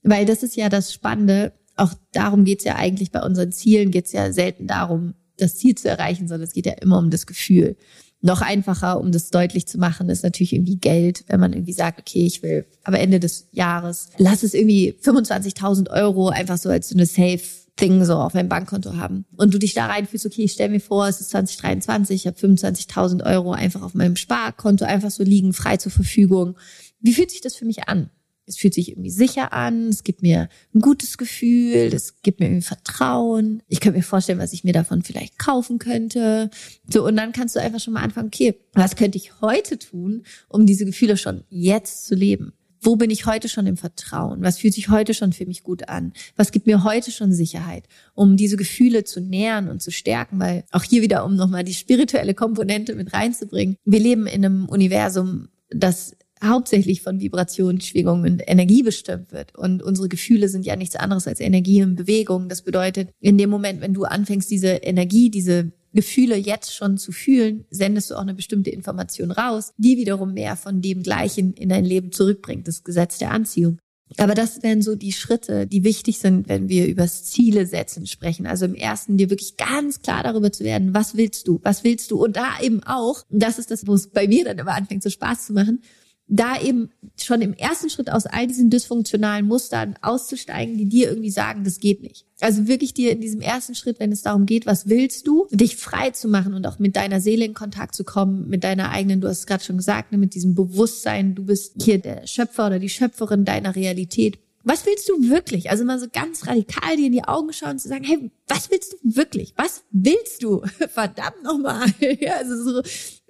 Weil das ist ja das Spannende. Auch darum geht's ja eigentlich bei unseren Zielen, geht's ja selten darum, das Ziel zu erreichen, sondern es geht ja immer um das Gefühl. Noch einfacher, um das deutlich zu machen, ist natürlich irgendwie Geld, wenn man irgendwie sagt, okay, ich will aber Ende des Jahres, lass es irgendwie 25.000 Euro einfach so als so eine Safe Ding so auf meinem Bankkonto haben. Und du dich da reinfühlst, okay, ich stell mir vor, es ist 2023, ich habe 25.000 Euro einfach auf meinem Sparkonto einfach so liegen, frei zur Verfügung. Wie fühlt sich das für mich an? Es fühlt sich irgendwie sicher an, es gibt mir ein gutes Gefühl, es gibt mir irgendwie Vertrauen. Ich könnte mir vorstellen, was ich mir davon vielleicht kaufen könnte. So, und dann kannst du einfach schon mal anfangen, okay, was könnte ich heute tun, um diese Gefühle schon jetzt zu leben? Wo bin ich heute schon im Vertrauen? Was fühlt sich heute schon für mich gut an? Was gibt mir heute schon Sicherheit, um diese Gefühle zu nähren und zu stärken? Weil auch hier wieder, um nochmal die spirituelle Komponente mit reinzubringen. Wir leben in einem Universum, das hauptsächlich von Vibrationen, Schwingungen und Energie bestimmt wird. Und unsere Gefühle sind ja nichts anderes als Energie und Bewegung. Das bedeutet, in dem Moment, wenn du anfängst, diese Energie, diese Gefühle jetzt schon zu fühlen, sendest du auch eine bestimmte Information raus, die wiederum mehr von dem Gleichen in dein Leben zurückbringt, das Gesetz der Anziehung. Aber das wären so die Schritte, die wichtig sind, wenn wir über Ziele setzen sprechen. Also im ersten dir wirklich ganz klar darüber zu werden, was willst du, was willst du? Und da eben auch, das ist das, wo es bei mir dann immer anfängt, so Spaß zu machen, da eben schon im ersten Schritt aus all diesen dysfunktionalen Mustern auszusteigen, die dir irgendwie sagen, das geht nicht. Also wirklich dir in diesem ersten Schritt, wenn es darum geht, was willst du, dich frei zu machen und auch mit deiner Seele in Kontakt zu kommen, mit deiner eigenen, du hast es gerade schon gesagt, ne, mit diesem Bewusstsein, du bist hier der Schöpfer oder die Schöpferin deiner Realität was willst du wirklich? Also mal so ganz radikal dir in die Augen schauen und zu sagen, hey, was willst du wirklich? Was willst du? [laughs] Verdammt nochmal. [laughs] Ja, also so,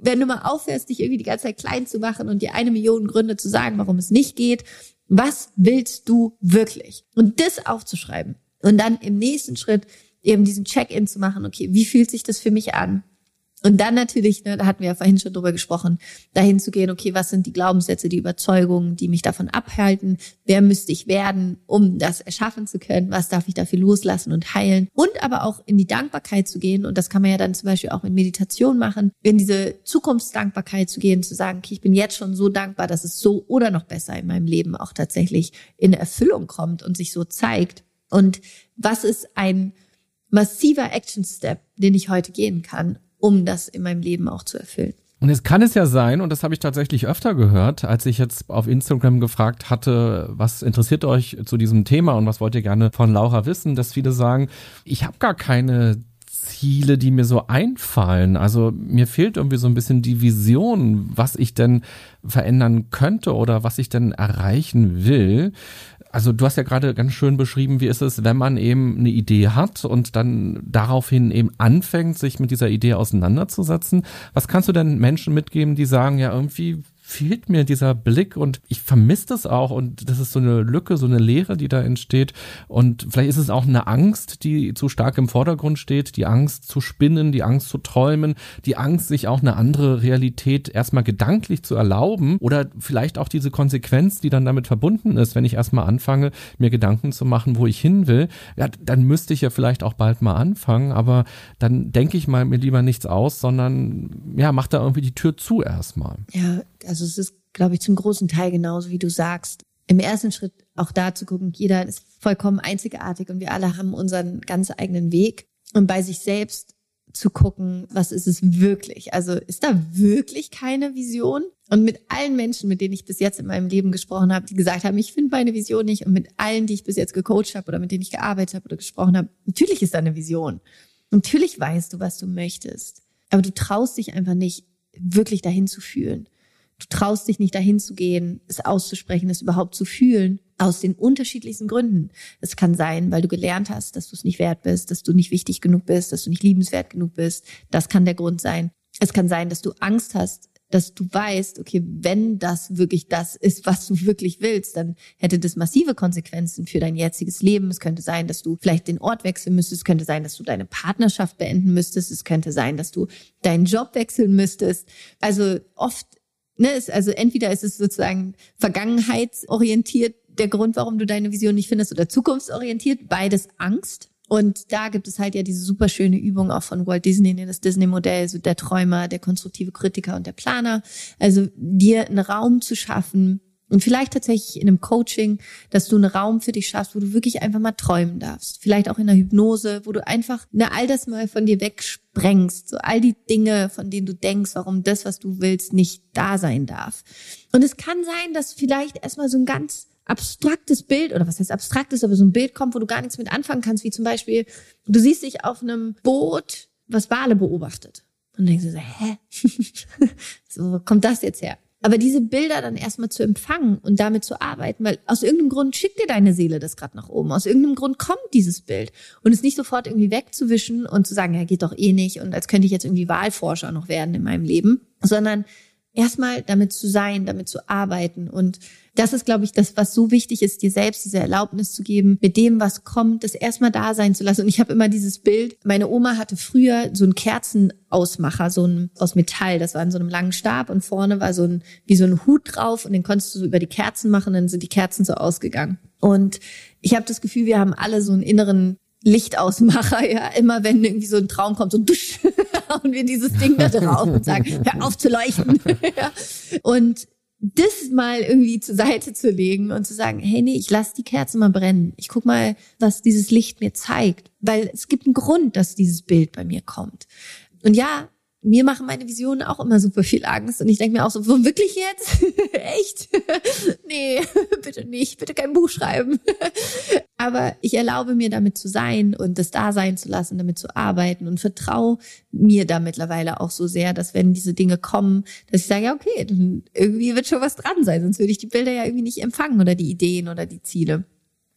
wenn du mal aufhörst, dich irgendwie die ganze Zeit klein zu machen und dir eine Million Gründe zu sagen, warum es nicht geht, was willst du wirklich? Und das aufzuschreiben. Und dann im nächsten Schritt eben diesen Check-in zu machen, okay, wie fühlt sich das für mich an? Und dann natürlich, ne, da hatten wir ja vorhin schon drüber gesprochen, dahin zu gehen, okay, was sind die Glaubenssätze, die Überzeugungen, die mich davon abhalten? Wer müsste ich werden, um das erschaffen zu können? Was darf ich dafür loslassen und heilen? Und aber auch in die Dankbarkeit zu gehen. Und das kann man ja dann zum Beispiel auch mit Meditation machen, in diese Zukunftsdankbarkeit zu gehen, zu sagen, okay, ich bin jetzt schon so dankbar, dass es so oder noch besser in meinem Leben auch tatsächlich in Erfüllung kommt und sich so zeigt. Und was ist ein massiver Action Step, den ich heute gehen kann, um das in meinem Leben auch zu erfüllen. Und jetzt kann es ja sein, und das habe ich tatsächlich öfter gehört, als ich jetzt auf Instagram gefragt hatte, was interessiert euch zu diesem Thema und was wollt ihr gerne von Laura wissen, dass viele sagen, ich habe gar keine Ziele, die mir so einfallen. Also mir fehlt irgendwie so ein bisschen die Vision, was ich denn verändern könnte oder was ich denn erreichen will. Also du hast ja gerade ganz schön beschrieben, wie ist es, wenn man eben eine Idee hat und dann daraufhin eben anfängt, sich mit dieser Idee auseinanderzusetzen. Was kannst du denn Menschen mitgeben, die sagen, ja, irgendwie fehlt mir dieser Blick und ich vermisse das auch und das ist so eine Lücke, so eine Leere, die da entsteht und vielleicht ist es auch eine Angst, die zu stark im Vordergrund steht, die Angst zu spinnen, die Angst zu träumen, die Angst, sich auch eine andere Realität erstmal gedanklich zu erlauben oder vielleicht auch diese Konsequenz, die dann damit verbunden ist, wenn ich erstmal anfange, mir Gedanken zu machen, wo ich hin will, ja, dann müsste ich ja vielleicht auch bald mal anfangen, aber dann denke ich mal mir lieber nichts aus, sondern ja, mach da irgendwie die Tür zu erstmal. Ja, also es ist, glaube ich, zum großen Teil genauso, wie du sagst. Im ersten Schritt auch da zu gucken, jeder ist vollkommen einzigartig und wir alle haben unseren ganz eigenen Weg. Und bei sich selbst zu gucken, was ist es wirklich? Also ist da wirklich keine Vision? Und mit allen Menschen, mit denen ich bis jetzt in meinem Leben gesprochen habe, die gesagt haben, ich finde meine Vision nicht, und mit allen, die ich bis jetzt gecoacht habe oder mit denen ich gearbeitet habe oder gesprochen habe, natürlich ist da eine Vision. Natürlich weißt du, was du möchtest. Aber du traust dich einfach nicht, wirklich dahin zu fühlen. Du traust dich nicht dahin zu gehen, es auszusprechen, es überhaupt zu fühlen, aus den unterschiedlichsten Gründen. Es kann sein, weil du gelernt hast, dass du es nicht wert bist, dass du nicht wichtig genug bist, dass du nicht liebenswert genug bist. Das kann der Grund sein. Es kann sein, dass du Angst hast, dass du weißt, okay, wenn das wirklich das ist, was du wirklich willst, dann hätte das massive Konsequenzen für dein jetziges Leben. Es könnte sein, dass du vielleicht den Ort wechseln müsstest. Es könnte sein, dass du deine Partnerschaft beenden müsstest. Es könnte sein, dass du deinen Job wechseln müsstest. Also oft Ne, ist, also entweder ist es sozusagen vergangenheitsorientiert, der Grund, warum du deine Vision nicht findest, oder zukunftsorientiert, beides Angst. Und da gibt es halt ja diese super schöne Übung auch von Walt Disney, das Disney-Modell, so der Träumer, der konstruktive Kritiker und der Planer. Also dir einen Raum zu schaffen, und vielleicht tatsächlich in einem Coaching, dass du einen Raum für dich schaffst, wo du wirklich einfach mal träumen darfst. Vielleicht auch in der Hypnose, wo du einfach ne, all das mal von dir wegsprengst. So all die Dinge, von denen du denkst, warum das, was du willst, nicht da sein darf. Und es kann sein, dass vielleicht erstmal so ein ganz abstraktes Bild, oder was heißt abstraktes, aber so ein Bild kommt, wo du gar nichts mit anfangen kannst, wie zum Beispiel, du siehst dich auf einem Boot, was Wale beobachtet. Und denkst du so, hä? [laughs] so, wo kommt das jetzt her? Aber diese Bilder dann erstmal zu empfangen und damit zu arbeiten, weil aus irgendeinem Grund schickt dir deine Seele das gerade nach oben. Aus irgendeinem Grund kommt dieses Bild. Und es nicht sofort irgendwie wegzuwischen und zu sagen, ja, geht doch eh nicht und als könnte ich jetzt irgendwie Wahlforscher noch werden in meinem Leben, sondern erstmal damit zu sein, damit zu arbeiten und das ist, glaube ich, das, was so wichtig ist, dir selbst diese Erlaubnis zu geben, mit dem, was kommt, das erstmal da sein zu lassen. Und ich habe immer dieses Bild, meine Oma hatte früher so einen Kerzenausmacher, so ein aus Metall, das war in so einem langen Stab und vorne war so ein, wie so ein Hut drauf und den konntest du so über die Kerzen machen, dann sind die Kerzen so ausgegangen. Und ich habe das Gefühl, wir haben alle so einen inneren Lichtausmacher, [laughs] ja, immer wenn irgendwie so ein Traum kommt, so dusch, [laughs] hauen wir dieses Ding da drauf und sagen, hör auf zu leuchten. [laughs] ja. Und das mal irgendwie zur Seite zu legen und zu sagen, hey, nee, ich lasse die Kerze mal brennen. Ich guck mal, was dieses Licht mir zeigt. Weil es gibt einen Grund, dass dieses Bild bei mir kommt. Und ja, mir machen meine Visionen auch immer super viel Angst. Und ich denke mir auch so, wirklich jetzt? [laughs] Echt? [laughs] nee, [laughs] bitte nicht, bitte kein Buch schreiben. Aber ich erlaube mir damit zu sein und das da sein zu lassen, damit zu arbeiten und vertraue mir da mittlerweile auch so sehr, dass wenn diese Dinge kommen, dass ich sage, ja, okay, dann irgendwie wird schon was dran sein, sonst würde ich die Bilder ja irgendwie nicht empfangen oder die Ideen oder die Ziele.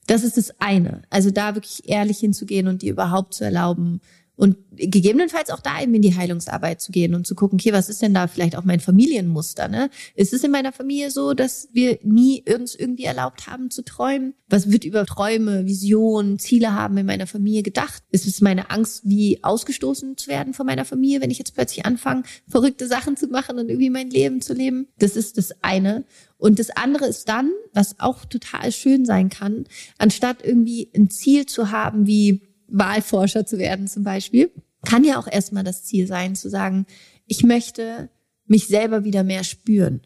Das ist das eine. Also da wirklich ehrlich hinzugehen und dir überhaupt zu erlauben, Und gegebenenfalls auch da eben in die Heilungsarbeit zu gehen und zu gucken, okay, was ist denn da vielleicht auch mein Familienmuster? Ne? Ist es in meiner Familie so, dass wir nie uns irgendwie erlaubt haben zu träumen? Was wird über Träume, Visionen, Ziele haben in meiner Familie gedacht? Ist es meine Angst, wie ausgestoßen zu werden von meiner Familie, wenn ich jetzt plötzlich anfange, verrückte Sachen zu machen und irgendwie mein Leben zu leben? Das ist das eine. Und das andere ist dann, was auch total schön sein kann, anstatt irgendwie ein Ziel zu haben wie Wahlforscher zu werden zum Beispiel, kann ja auch erstmal das Ziel sein, zu sagen, ich möchte mich selber wieder mehr spüren.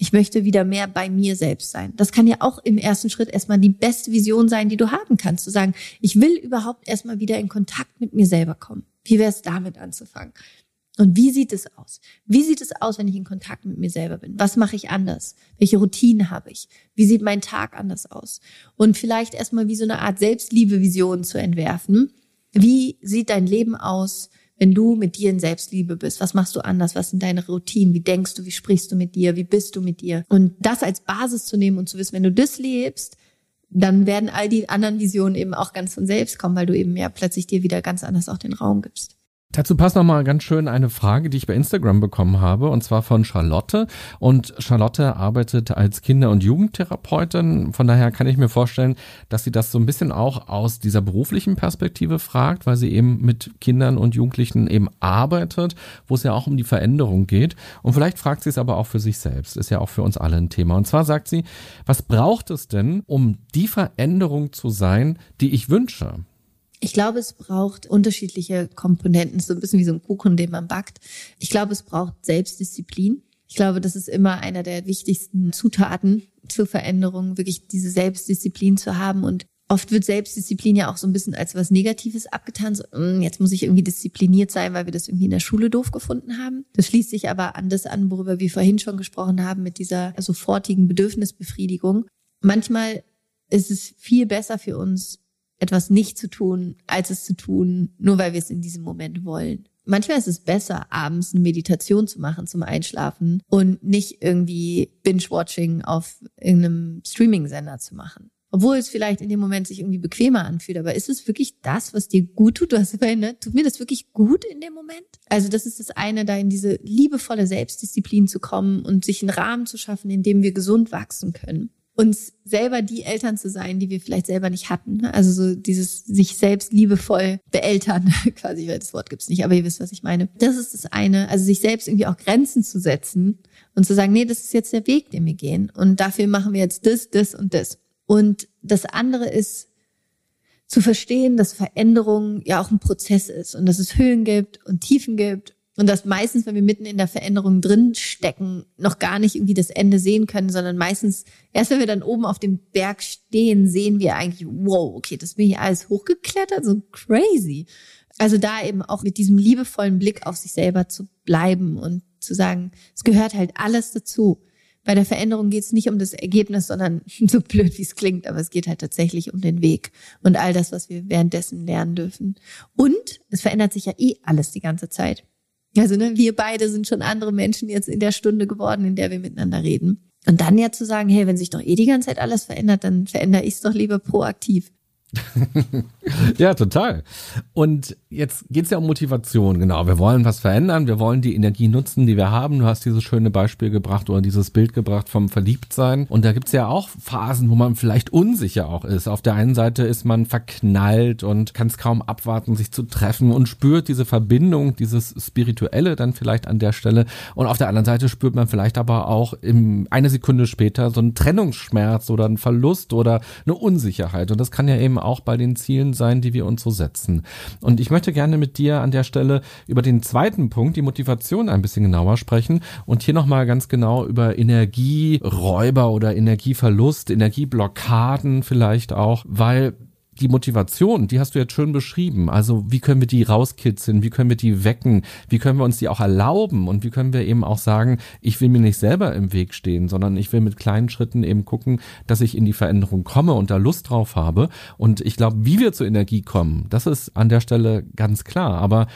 Ich möchte wieder mehr bei mir selbst sein. Das kann ja auch im ersten Schritt erstmal die beste Vision sein, die du haben kannst. Zu sagen, ich will überhaupt erstmal wieder in Kontakt mit mir selber kommen. Wie wäre es damit anzufangen? Und wie sieht es aus? Wie sieht es aus, wenn ich in Kontakt mit mir selber bin? Was mache ich anders? Welche Routinen habe ich? Wie sieht mein Tag anders aus? Und vielleicht erstmal wie so eine Art Selbstliebe-Vision zu entwerfen. Wie sieht dein Leben aus, wenn du mit dir in Selbstliebe bist? Was machst du anders? Was sind deine Routinen? Wie denkst du? Wie sprichst du mit dir? Wie bist du mit dir? Und das als Basis zu nehmen und zu wissen, wenn du das lebst, dann werden all die anderen Visionen eben auch ganz von selbst kommen, weil du eben ja plötzlich dir wieder ganz anders auch den Raum gibst. Dazu passt nochmal ganz schön eine Frage, die ich bei Instagram bekommen habe, und zwar von Charlotte. Und Charlotte arbeitet als Kinder- und Jugendtherapeutin. Von daher kann ich mir vorstellen, dass sie das so ein bisschen auch aus dieser beruflichen Perspektive fragt, weil sie eben mit Kindern und Jugendlichen eben arbeitet, wo es ja auch um die Veränderung geht. Und vielleicht fragt sie es aber auch für sich selbst. Ist ja auch für uns alle ein Thema. Und zwar sagt sie, was braucht es denn, um die Veränderung zu sein, die ich wünsche? Ich glaube, es braucht unterschiedliche Komponenten, so ein bisschen wie so ein Kuchen, den man backt. Ich glaube, es braucht Selbstdisziplin. Ich glaube, das ist immer einer der wichtigsten Zutaten zur Veränderung, wirklich diese Selbstdisziplin zu haben. Und oft wird Selbstdisziplin ja auch so ein bisschen als was Negatives abgetan. So, hm, jetzt muss ich irgendwie diszipliniert sein, weil wir das irgendwie in der Schule doof gefunden haben. Das schließt sich aber an das an, worüber wir vorhin schon gesprochen haben, mit dieser sofortigen Bedürfnisbefriedigung. Manchmal ist es viel besser für uns, etwas nicht zu tun, als es zu tun, nur weil wir es in diesem Moment wollen. Manchmal ist es besser, abends eine Meditation zu machen zum Einschlafen und nicht irgendwie Binge-Watching auf irgendeinem Streaming-Sender zu machen. Obwohl es vielleicht in dem Moment sich irgendwie bequemer anfühlt, aber ist es wirklich das, was dir gut tut? Du hast vorhin, ne? Tut mir das wirklich gut in dem Moment? Also das ist das eine, da in diese liebevolle Selbstdisziplin zu kommen und sich einen Rahmen zu schaffen, in dem wir gesund wachsen können uns selber die Eltern zu sein, die wir vielleicht selber nicht hatten. Ne? Also so dieses sich selbst liebevoll beeltern, [laughs] quasi, weil das Wort gibt's nicht, aber ihr wisst, was ich meine. Das ist das eine, also sich selbst irgendwie auch Grenzen zu setzen und zu sagen, nee, das ist jetzt der Weg, den wir gehen und dafür machen wir jetzt das, das und das. Und das andere ist zu verstehen, dass Veränderung ja auch ein Prozess ist und dass es Höhen gibt und Tiefen gibt und dass meistens, wenn wir mitten in der Veränderung drin stecken, noch gar nicht irgendwie das Ende sehen können, sondern meistens, erst wenn wir dann oben auf dem Berg stehen, sehen wir eigentlich, wow, okay, das bin hier alles hochgeklettert, so crazy. Also da eben auch mit diesem liebevollen Blick auf sich selber zu bleiben und zu sagen, es gehört halt alles dazu. Bei der Veränderung geht es nicht um das Ergebnis, sondern [laughs] so blöd wie es klingt, aber es geht halt tatsächlich um den Weg und all das, was wir währenddessen lernen dürfen. Und es verändert sich ja eh alles die ganze Zeit. Also ne, wir beide sind schon andere Menschen jetzt in der Stunde geworden, in der wir miteinander reden. Und dann ja zu sagen, hey, wenn sich doch eh die ganze Zeit alles verändert, dann verändere ich es doch lieber proaktiv. [laughs] ja, total. Und jetzt geht's ja um Motivation, genau. Wir wollen was verändern, wir wollen die Energie nutzen, die wir haben. Du hast dieses schöne Beispiel gebracht oder dieses Bild gebracht vom Verliebtsein. Und da gibt's ja auch Phasen, wo man vielleicht unsicher auch ist. Auf der einen Seite ist man verknallt und kann es kaum abwarten, sich zu treffen und spürt diese Verbindung, dieses Spirituelle dann vielleicht an der Stelle. Und auf der anderen Seite spürt man vielleicht aber auch im, eine Sekunde später so einen Trennungsschmerz oder einen Verlust oder eine Unsicherheit. Und das kann ja eben auch bei den Zielen sein, die wir uns so setzen. Und ich möchte gerne mit dir an der Stelle über den zweiten Punkt, die Motivation, ein bisschen genauer sprechen und hier nochmal ganz genau über Energieräuber oder Energieverlust, Energieblockaden vielleicht auch, weil die Motivation, die hast du jetzt schön beschrieben. Also wie können wir die rauskitzeln? Wie können wir die wecken? Wie können wir uns die auch erlauben? Und wie können wir eben auch sagen, ich will mir nicht selber im Weg stehen, sondern ich will mit kleinen Schritten eben gucken, dass ich in die Veränderung komme und da Lust drauf habe. Und ich glaube, wie wir zur Energie kommen, das ist an der Stelle ganz klar. Aber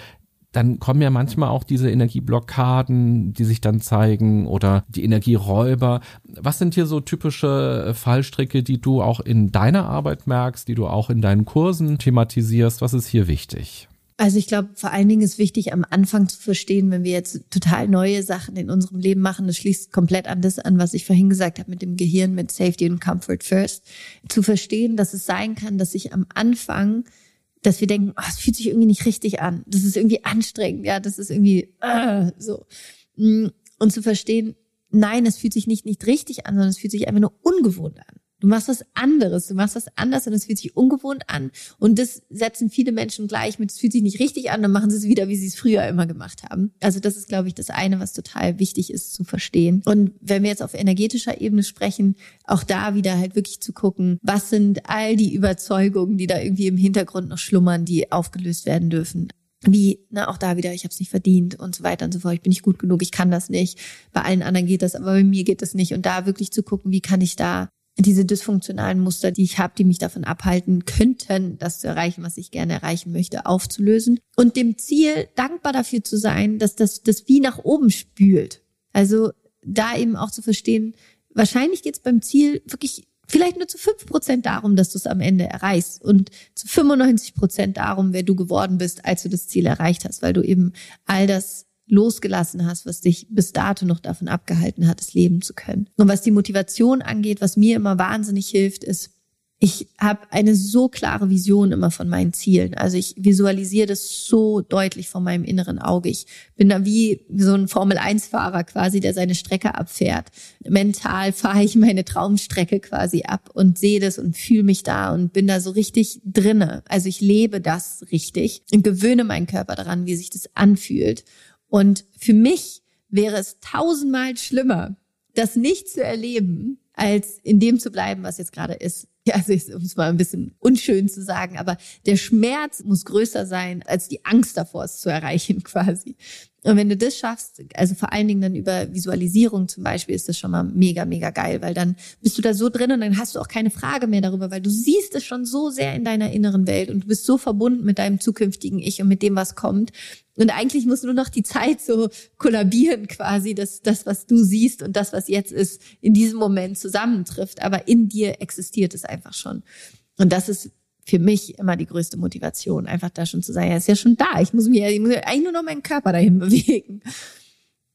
dann kommen ja manchmal auch diese Energieblockaden, die sich dann zeigen oder die Energieräuber. Was sind hier so typische äh, Fallstricke, die du auch in deiner Arbeit merkst, die du auch in deinen Kursen thematisierst? Was ist hier wichtig? Also ich glaube, vor allen Dingen ist wichtig, am Anfang zu verstehen, wenn wir jetzt total neue Sachen in unserem Leben machen, das schließt komplett an das an, was ich vorhin gesagt habe mit dem Gehirn, mit Safety und Comfort First, zu verstehen, dass es sein kann, dass ich am Anfang, dass wir denken, oh, es fühlt sich irgendwie nicht richtig an, das ist irgendwie anstrengend, ja, das ist irgendwie uh, so. Mm, und zu verstehen, nein, es fühlt sich nicht nicht richtig an, sondern es fühlt sich einfach nur ungewohnt an. Du machst was anderes, du machst was anders und es fühlt sich ungewohnt an. Und das setzen viele Menschen gleich mit, es fühlt sich nicht richtig an, dann machen sie es wieder, wie sie es früher immer gemacht haben. Also das ist, glaube ich, das eine, was total wichtig ist zu verstehen. Und wenn wir jetzt auf energetischer Ebene sprechen, auch da wieder halt wirklich zu gucken, was sind all die Überzeugungen, die da irgendwie im Hintergrund noch schlummern, die aufgelöst werden dürfen wie, na, auch da wieder, ich habe es nicht verdient und so weiter und so fort, ich bin nicht gut genug, ich kann das nicht. Bei allen anderen geht das, aber bei mir geht das nicht. Und da wirklich zu gucken, wie kann ich da diese dysfunktionalen Muster, die ich habe, die mich davon abhalten könnten, das zu erreichen, was ich gerne erreichen möchte, aufzulösen und dem Ziel dankbar dafür zu sein, dass das das wie nach oben spült. Also da eben auch zu verstehen, wahrscheinlich geht es beim Ziel wirklich vielleicht nur zu fünf Prozent darum, dass du es am Ende erreichst und zu 95 Prozent darum, wer du geworden bist, als du das Ziel erreicht hast, weil du eben all das losgelassen hast, was dich bis dato noch davon abgehalten hat, es leben zu können. Und was die Motivation angeht, was mir immer wahnsinnig hilft, ist, ich habe eine so klare Vision immer von meinen Zielen. Also ich visualisiere das so deutlich vor meinem inneren Auge. Ich bin da wie so ein Formel-1-Fahrer quasi, der seine Strecke abfährt. Mental fahre ich meine Traumstrecke quasi ab und sehe das und fühle mich da und bin da so richtig drinne. Also ich lebe das richtig und gewöhne meinen Körper daran, wie sich das anfühlt. Und für mich wäre es tausendmal schlimmer, das nicht zu erleben, als in dem zu bleiben, was jetzt gerade ist. [laughs] Ja, also um es mal ein bisschen unschön zu sagen, aber der Schmerz muss größer sein als die Angst davor, es zu erreichen [laughs] quasi. Und wenn du das schaffst, also vor allen Dingen dann über Visualisierung zum Beispiel, ist das schon mal mega, mega geil, weil dann bist du da so drin und dann hast du auch keine Frage mehr darüber, weil du siehst es schon so sehr in deiner inneren Welt und du bist so verbunden mit deinem zukünftigen Ich und mit dem, was kommt. Und eigentlich muss nur noch die Zeit so kollabieren quasi, dass das, was du siehst und das, was jetzt ist, in diesem Moment zusammentrifft. Aber in dir existiert es einfach schon. Und das ist für mich immer die größte Motivation, einfach da schon zu sagen, er ist ja schon da. Ich muss mir, ich muss eigentlich nur noch meinen Körper dahin [laughs] bewegen.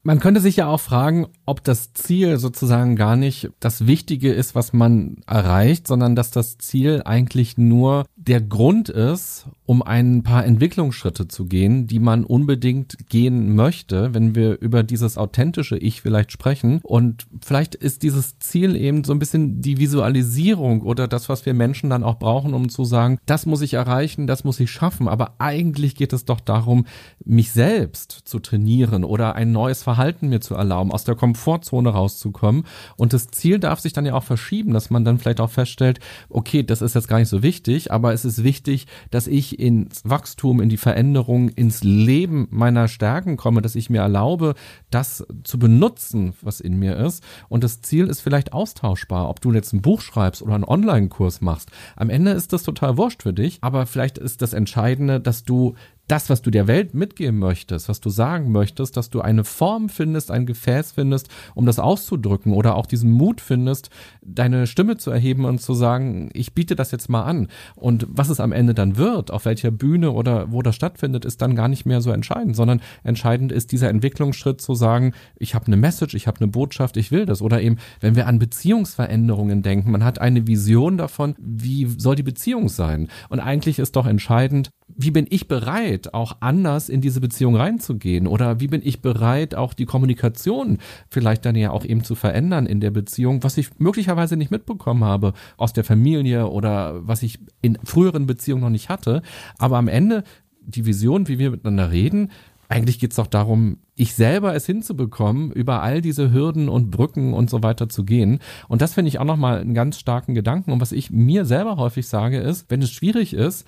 Man könnte sich ja auch fragen, ob das Ziel sozusagen gar nicht das Wichtige ist, was man erreicht, sondern dass das Ziel eigentlich nur der Grund ist, um ein paar Entwicklungsschritte zu gehen, die man unbedingt gehen möchte, wenn wir über dieses authentische Ich vielleicht sprechen. Und vielleicht ist dieses Ziel eben so ein bisschen die Visualisierung oder das, was wir Menschen dann auch brauchen, um zu sagen, das muss ich erreichen, das muss ich schaffen. Aber eigentlich geht es doch darum, mich selbst zu trainieren oder ein neues Verhalten mir zu erlauben, aus der Komfortzone rauszukommen. Und das Ziel darf sich dann ja auch verschieben, dass man dann vielleicht auch feststellt, okay, das ist jetzt gar nicht so wichtig, aber es ist wichtig, dass ich ins Wachstum, in die Veränderung, ins Leben meiner Stärken komme, dass ich mir erlaube, das zu benutzen, was in mir ist. Und das Ziel ist vielleicht austauschbar, ob du jetzt ein Buch schreibst oder einen Online-Kurs machst. Am Ende ist das total wurscht für dich, aber vielleicht ist das Entscheidende, dass du das, was du der Welt mitgeben möchtest, was du sagen möchtest, dass du eine Form findest, ein Gefäß findest, um das auszudrücken oder auch diesen Mut findest, deine Stimme zu erheben und zu sagen, ich biete das jetzt mal an. Und was es am Ende dann wird, auf welcher Bühne oder wo das stattfindet, ist dann gar nicht mehr so entscheidend, sondern entscheidend ist dieser Entwicklungsschritt zu sagen, ich habe eine Message, ich habe eine Botschaft, ich will das. Oder eben, wenn wir an Beziehungsveränderungen denken, man hat eine Vision davon, wie soll die Beziehung sein. Und eigentlich ist doch entscheidend, wie bin ich bereit, auch anders in diese Beziehung reinzugehen? Oder wie bin ich bereit, auch die Kommunikation vielleicht dann ja auch eben zu verändern in der Beziehung, was ich möglicherweise nicht mitbekommen habe aus der Familie oder was ich in früheren Beziehungen noch nicht hatte. Aber am Ende die Vision, wie wir miteinander reden, eigentlich geht es doch darum, ich selber es hinzubekommen, über all diese Hürden und Brücken und so weiter zu gehen. Und das finde ich auch nochmal einen ganz starken Gedanken. Und was ich mir selber häufig sage, ist, wenn es schwierig ist,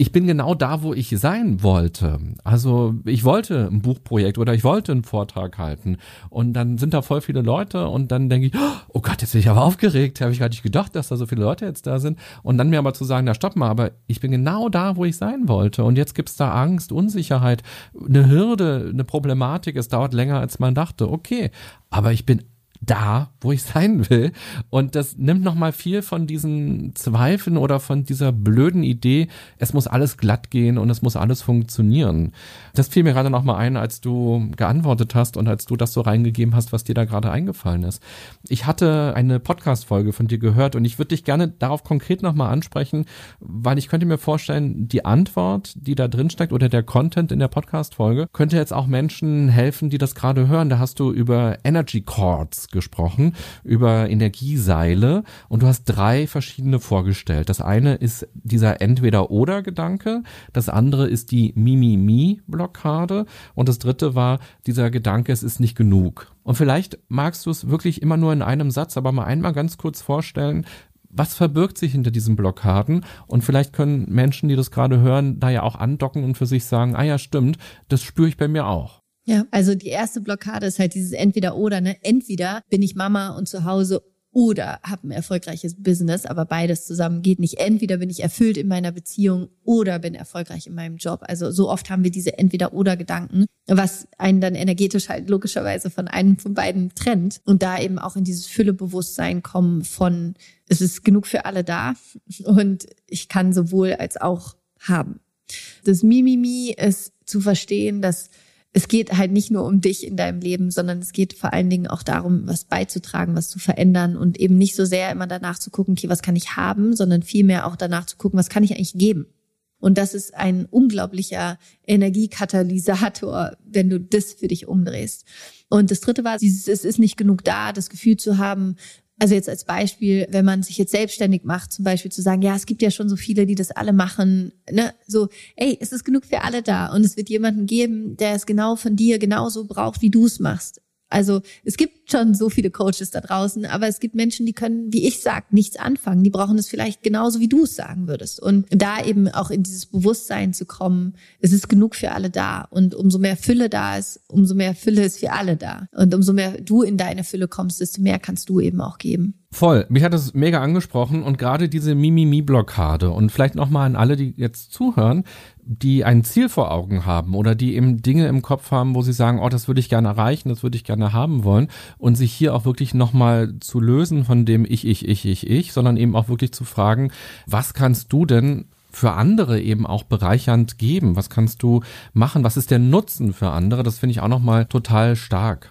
ich bin genau da, wo ich sein wollte. Also ich wollte ein Buchprojekt oder ich wollte einen Vortrag halten. Und dann sind da voll viele Leute und dann denke ich, oh Gott, jetzt bin ich aber aufgeregt, habe ich gar nicht gedacht, dass da so viele Leute jetzt da sind. Und dann mir aber zu sagen, na stopp mal, aber ich bin genau da, wo ich sein wollte. Und jetzt gibt's da Angst, Unsicherheit, eine Hürde, eine Problematik, es dauert länger, als man dachte, okay, aber ich bin da, wo ich sein will. Und das nimmt nochmal viel von diesen Zweifeln oder von dieser blöden Idee, es muss alles glatt gehen und es muss alles funktionieren. Das fiel mir gerade nochmal ein, als du geantwortet hast und als du das so reingegeben hast, was dir da gerade eingefallen ist. Ich hatte eine Podcast-Folge von dir gehört und ich würde dich gerne darauf konkret nochmal ansprechen, weil ich könnte mir vorstellen, die Antwort, die da drin steckt oder der Content in der Podcast-Folge könnte jetzt auch Menschen helfen, die das gerade hören. Da hast du über Energy Cords gesprochen, über Energieseile und du hast drei verschiedene vorgestellt. Das eine ist dieser Entweder-Oder-Gedanke, das andere ist die Mimimi-Blockade und das dritte war dieser Gedanke, es ist nicht genug. Und vielleicht magst du es wirklich immer nur in einem Satz, aber mal einmal ganz kurz vorstellen, was verbirgt sich hinter diesen Blockaden? Und vielleicht können Menschen, die das gerade hören, da ja auch andocken und für sich sagen, ah ja, stimmt, das spüre ich bei mir auch. Ja, also die erste Blockade ist halt dieses Entweder-Oder. Ne? Entweder bin ich Mama und zu Hause oder habe ein erfolgreiches Business, aber beides zusammen geht nicht. Entweder bin ich erfüllt in meiner Beziehung oder bin erfolgreich in meinem Job. Also so oft haben wir diese Entweder-Oder-Gedanken, was einen dann energetisch halt logischerweise von einem von beiden trennt und da eben auch in dieses Füllebewusstsein kommen von, es ist genug für alle da [laughs] und ich kann sowohl als auch haben. Das Mimimi ist zu verstehen, dass es geht halt nicht nur um dich in deinem Leben, sondern es geht vor allen Dingen auch darum, was beizutragen, was zu verändern und eben nicht so sehr immer danach zu gucken, okay, was kann ich haben, sondern vielmehr auch danach zu gucken, was kann ich eigentlich geben. Und das ist ein unglaublicher Energiekatalysator, wenn du das für dich umdrehst. Und das dritte war, es ist nicht genug da, das Gefühl zu haben, also jetzt als Beispiel, wenn man sich jetzt selbstständig macht, zum Beispiel zu sagen, ja, es gibt ja schon so viele, die das alle machen, ne, so, ey, es ist genug für alle da und es wird jemanden geben, der es genau von dir genauso braucht, wie du es machst. Also es gibt schon so viele Coaches da draußen, aber es gibt Menschen, die können, wie ich sag, nichts anfangen. Die brauchen es vielleicht genauso, wie du es sagen würdest. Und da eben auch in dieses Bewusstsein zu kommen, es ist genug für alle da. Und umso mehr Fülle da ist, umso mehr Fülle ist für alle da. Und umso mehr du in deine Fülle kommst, desto mehr kannst du eben auch geben. Voll. Mich hat das mega angesprochen und gerade diese Mimimi-Blockade und vielleicht nochmal an alle, die jetzt zuhören, die ein Ziel vor Augen haben oder die eben Dinge im Kopf haben, wo sie sagen, oh, das würde ich gerne erreichen, das würde ich gerne haben wollen und sich hier auch wirklich nochmal zu lösen von dem ich, ich, ich, ich, ich, sondern eben auch wirklich zu fragen, was kannst du denn für andere eben auch bereichernd geben? Was kannst du machen? Was ist der Nutzen für andere? Das finde ich auch nochmal total stark.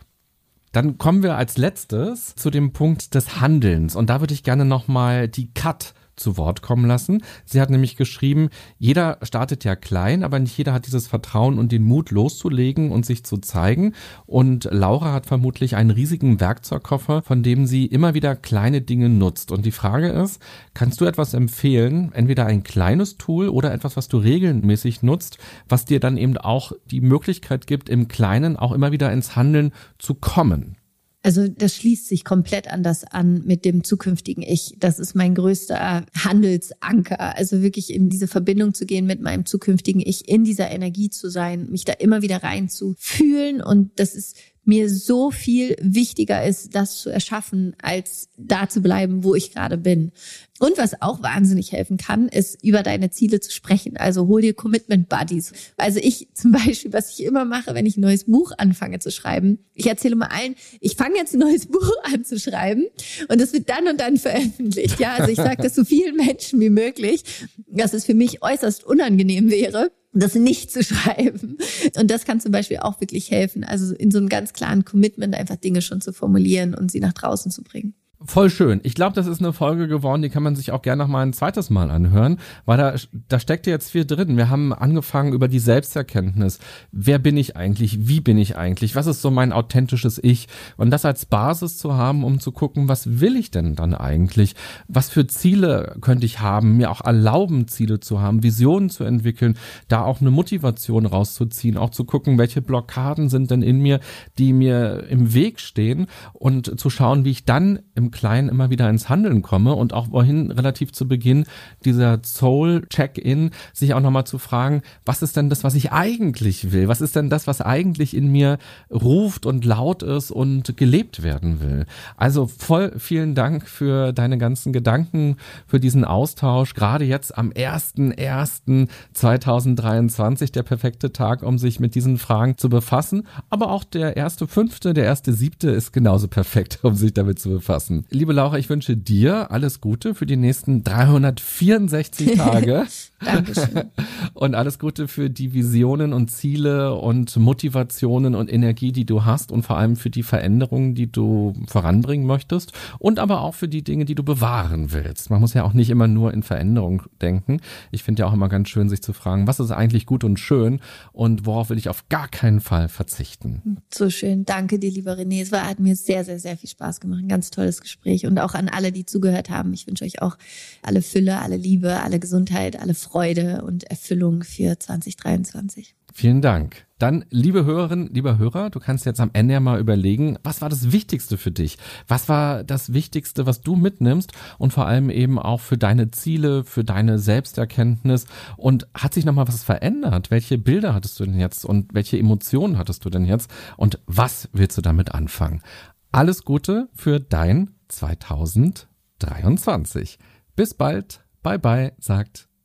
Dann kommen wir als letztes zu dem Punkt des Handelns. Und da würde ich gerne nochmal die Cut zu Wort kommen lassen. Sie hat nämlich geschrieben, jeder startet ja klein, aber nicht jeder hat dieses Vertrauen und den Mut loszulegen und sich zu zeigen. Und Laura hat vermutlich einen riesigen Werkzeugkoffer, von dem sie immer wieder kleine Dinge nutzt. Und die Frage ist, kannst du etwas empfehlen, entweder ein kleines Tool oder etwas, was du regelmäßig nutzt, was dir dann eben auch die Möglichkeit gibt, im Kleinen auch immer wieder ins Handeln zu kommen? Also das schließt sich komplett anders an mit dem zukünftigen Ich. Das ist mein größter Handelsanker. Also wirklich in diese Verbindung zu gehen mit meinem zukünftigen Ich, in dieser Energie zu sein, mich da immer wieder rein zu fühlen. Und das ist mir so viel wichtiger ist, das zu erschaffen, als da zu bleiben, wo ich gerade bin. Und was auch wahnsinnig helfen kann, ist über deine Ziele zu sprechen. Also hol dir Commitment Buddies. Also ich [laughs] zum Beispiel, was ich immer mache, wenn ich ein neues Buch anfange zu schreiben, ich erzähle mal allen, ich fange jetzt ein neues [laughs] Buch an zu schreiben und es wird dann und dann veröffentlicht. Ja, also ich sage das so vielen Menschen wie möglich, dass es für mich äußerst unangenehm wäre das nicht zu [laughs] schreiben. Und das kann zum Beispiel auch wirklich helfen. Also in so einem ganz klaren Commitment einfach Dinge schon zu formulieren und sie nach draußen zu bringen. Voll schön. Ich glaube, das ist eine Folge geworden, die kann man sich auch gerne noch mal ein zweites Mal anhören, weil da, da steckt jetzt viel drin. Wir haben angefangen über die Selbsterkenntnis. Wer bin ich eigentlich? Wie bin ich eigentlich? Was ist so mein authentisches Ich? Und das als Basis zu haben, um zu gucken, was will ich denn dann eigentlich? Was für Ziele könnte ich haben? Mir auch erlauben, Ziele zu haben, Visionen zu entwickeln, da auch eine Motivation rauszuziehen, auch zu gucken, welche Blockaden sind denn in mir, die mir im Weg stehen und zu schauen, wie ich dann im Kleinen immer wieder ins Handeln komme und auch vorhin relativ zu Beginn dieser Soul-Check-In, sich auch nochmal zu fragen, was ist denn das, was ich eigentlich will? Was ist denn das, was eigentlich in mir ruft und laut ist und gelebt werden will? Also voll vielen Dank für deine ganzen Gedanken, für diesen Austausch, gerade jetzt am 1.1.2023, der perfekte Tag, um sich mit diesen Fragen zu befassen, aber auch der erste fünfte, der erste siebte ist genauso perfekt, [laughs] um sich damit zu befassen. Liebe Laura, ich wünsche dir alles Gute für die nächsten 364 Tage. [laughs] Dankeschön. [laughs] Und alles Gute für die Visionen und Ziele und Motivationen und Energie, die du hast und vor allem für die Veränderungen, die du voranbringen möchtest und aber auch für die Dinge, die du bewahren willst. Man muss ja auch nicht immer nur in Veränderung denken. Ich finde ja auch immer ganz schön, sich zu fragen, was ist eigentlich gut und schön und worauf will ich auf gar keinen Fall verzichten. So schön. Danke dir, lieber René. Es war, hat mir sehr, sehr, sehr viel Spaß gemacht. Ein ganz tolles Gespräch und auch an alle, die zugehört haben. Ich wünsche euch auch alle Fülle, alle Liebe, alle Gesundheit, alle Freude und Erfüllung für 2023. Vielen Dank. Dann, liebe Hörerinnen, lieber Hörer, du kannst jetzt am Ende ja mal überlegen, was war das Wichtigste für dich? Was war das Wichtigste, was du mitnimmst und vor allem eben auch für deine Ziele, für deine Selbsterkenntnis? Und hat sich nochmal was verändert? Welche Bilder hattest du denn jetzt und welche Emotionen hattest du denn jetzt? Und was willst du damit anfangen? Alles Gute für dein 2023. Bis bald. Bye bye, sagt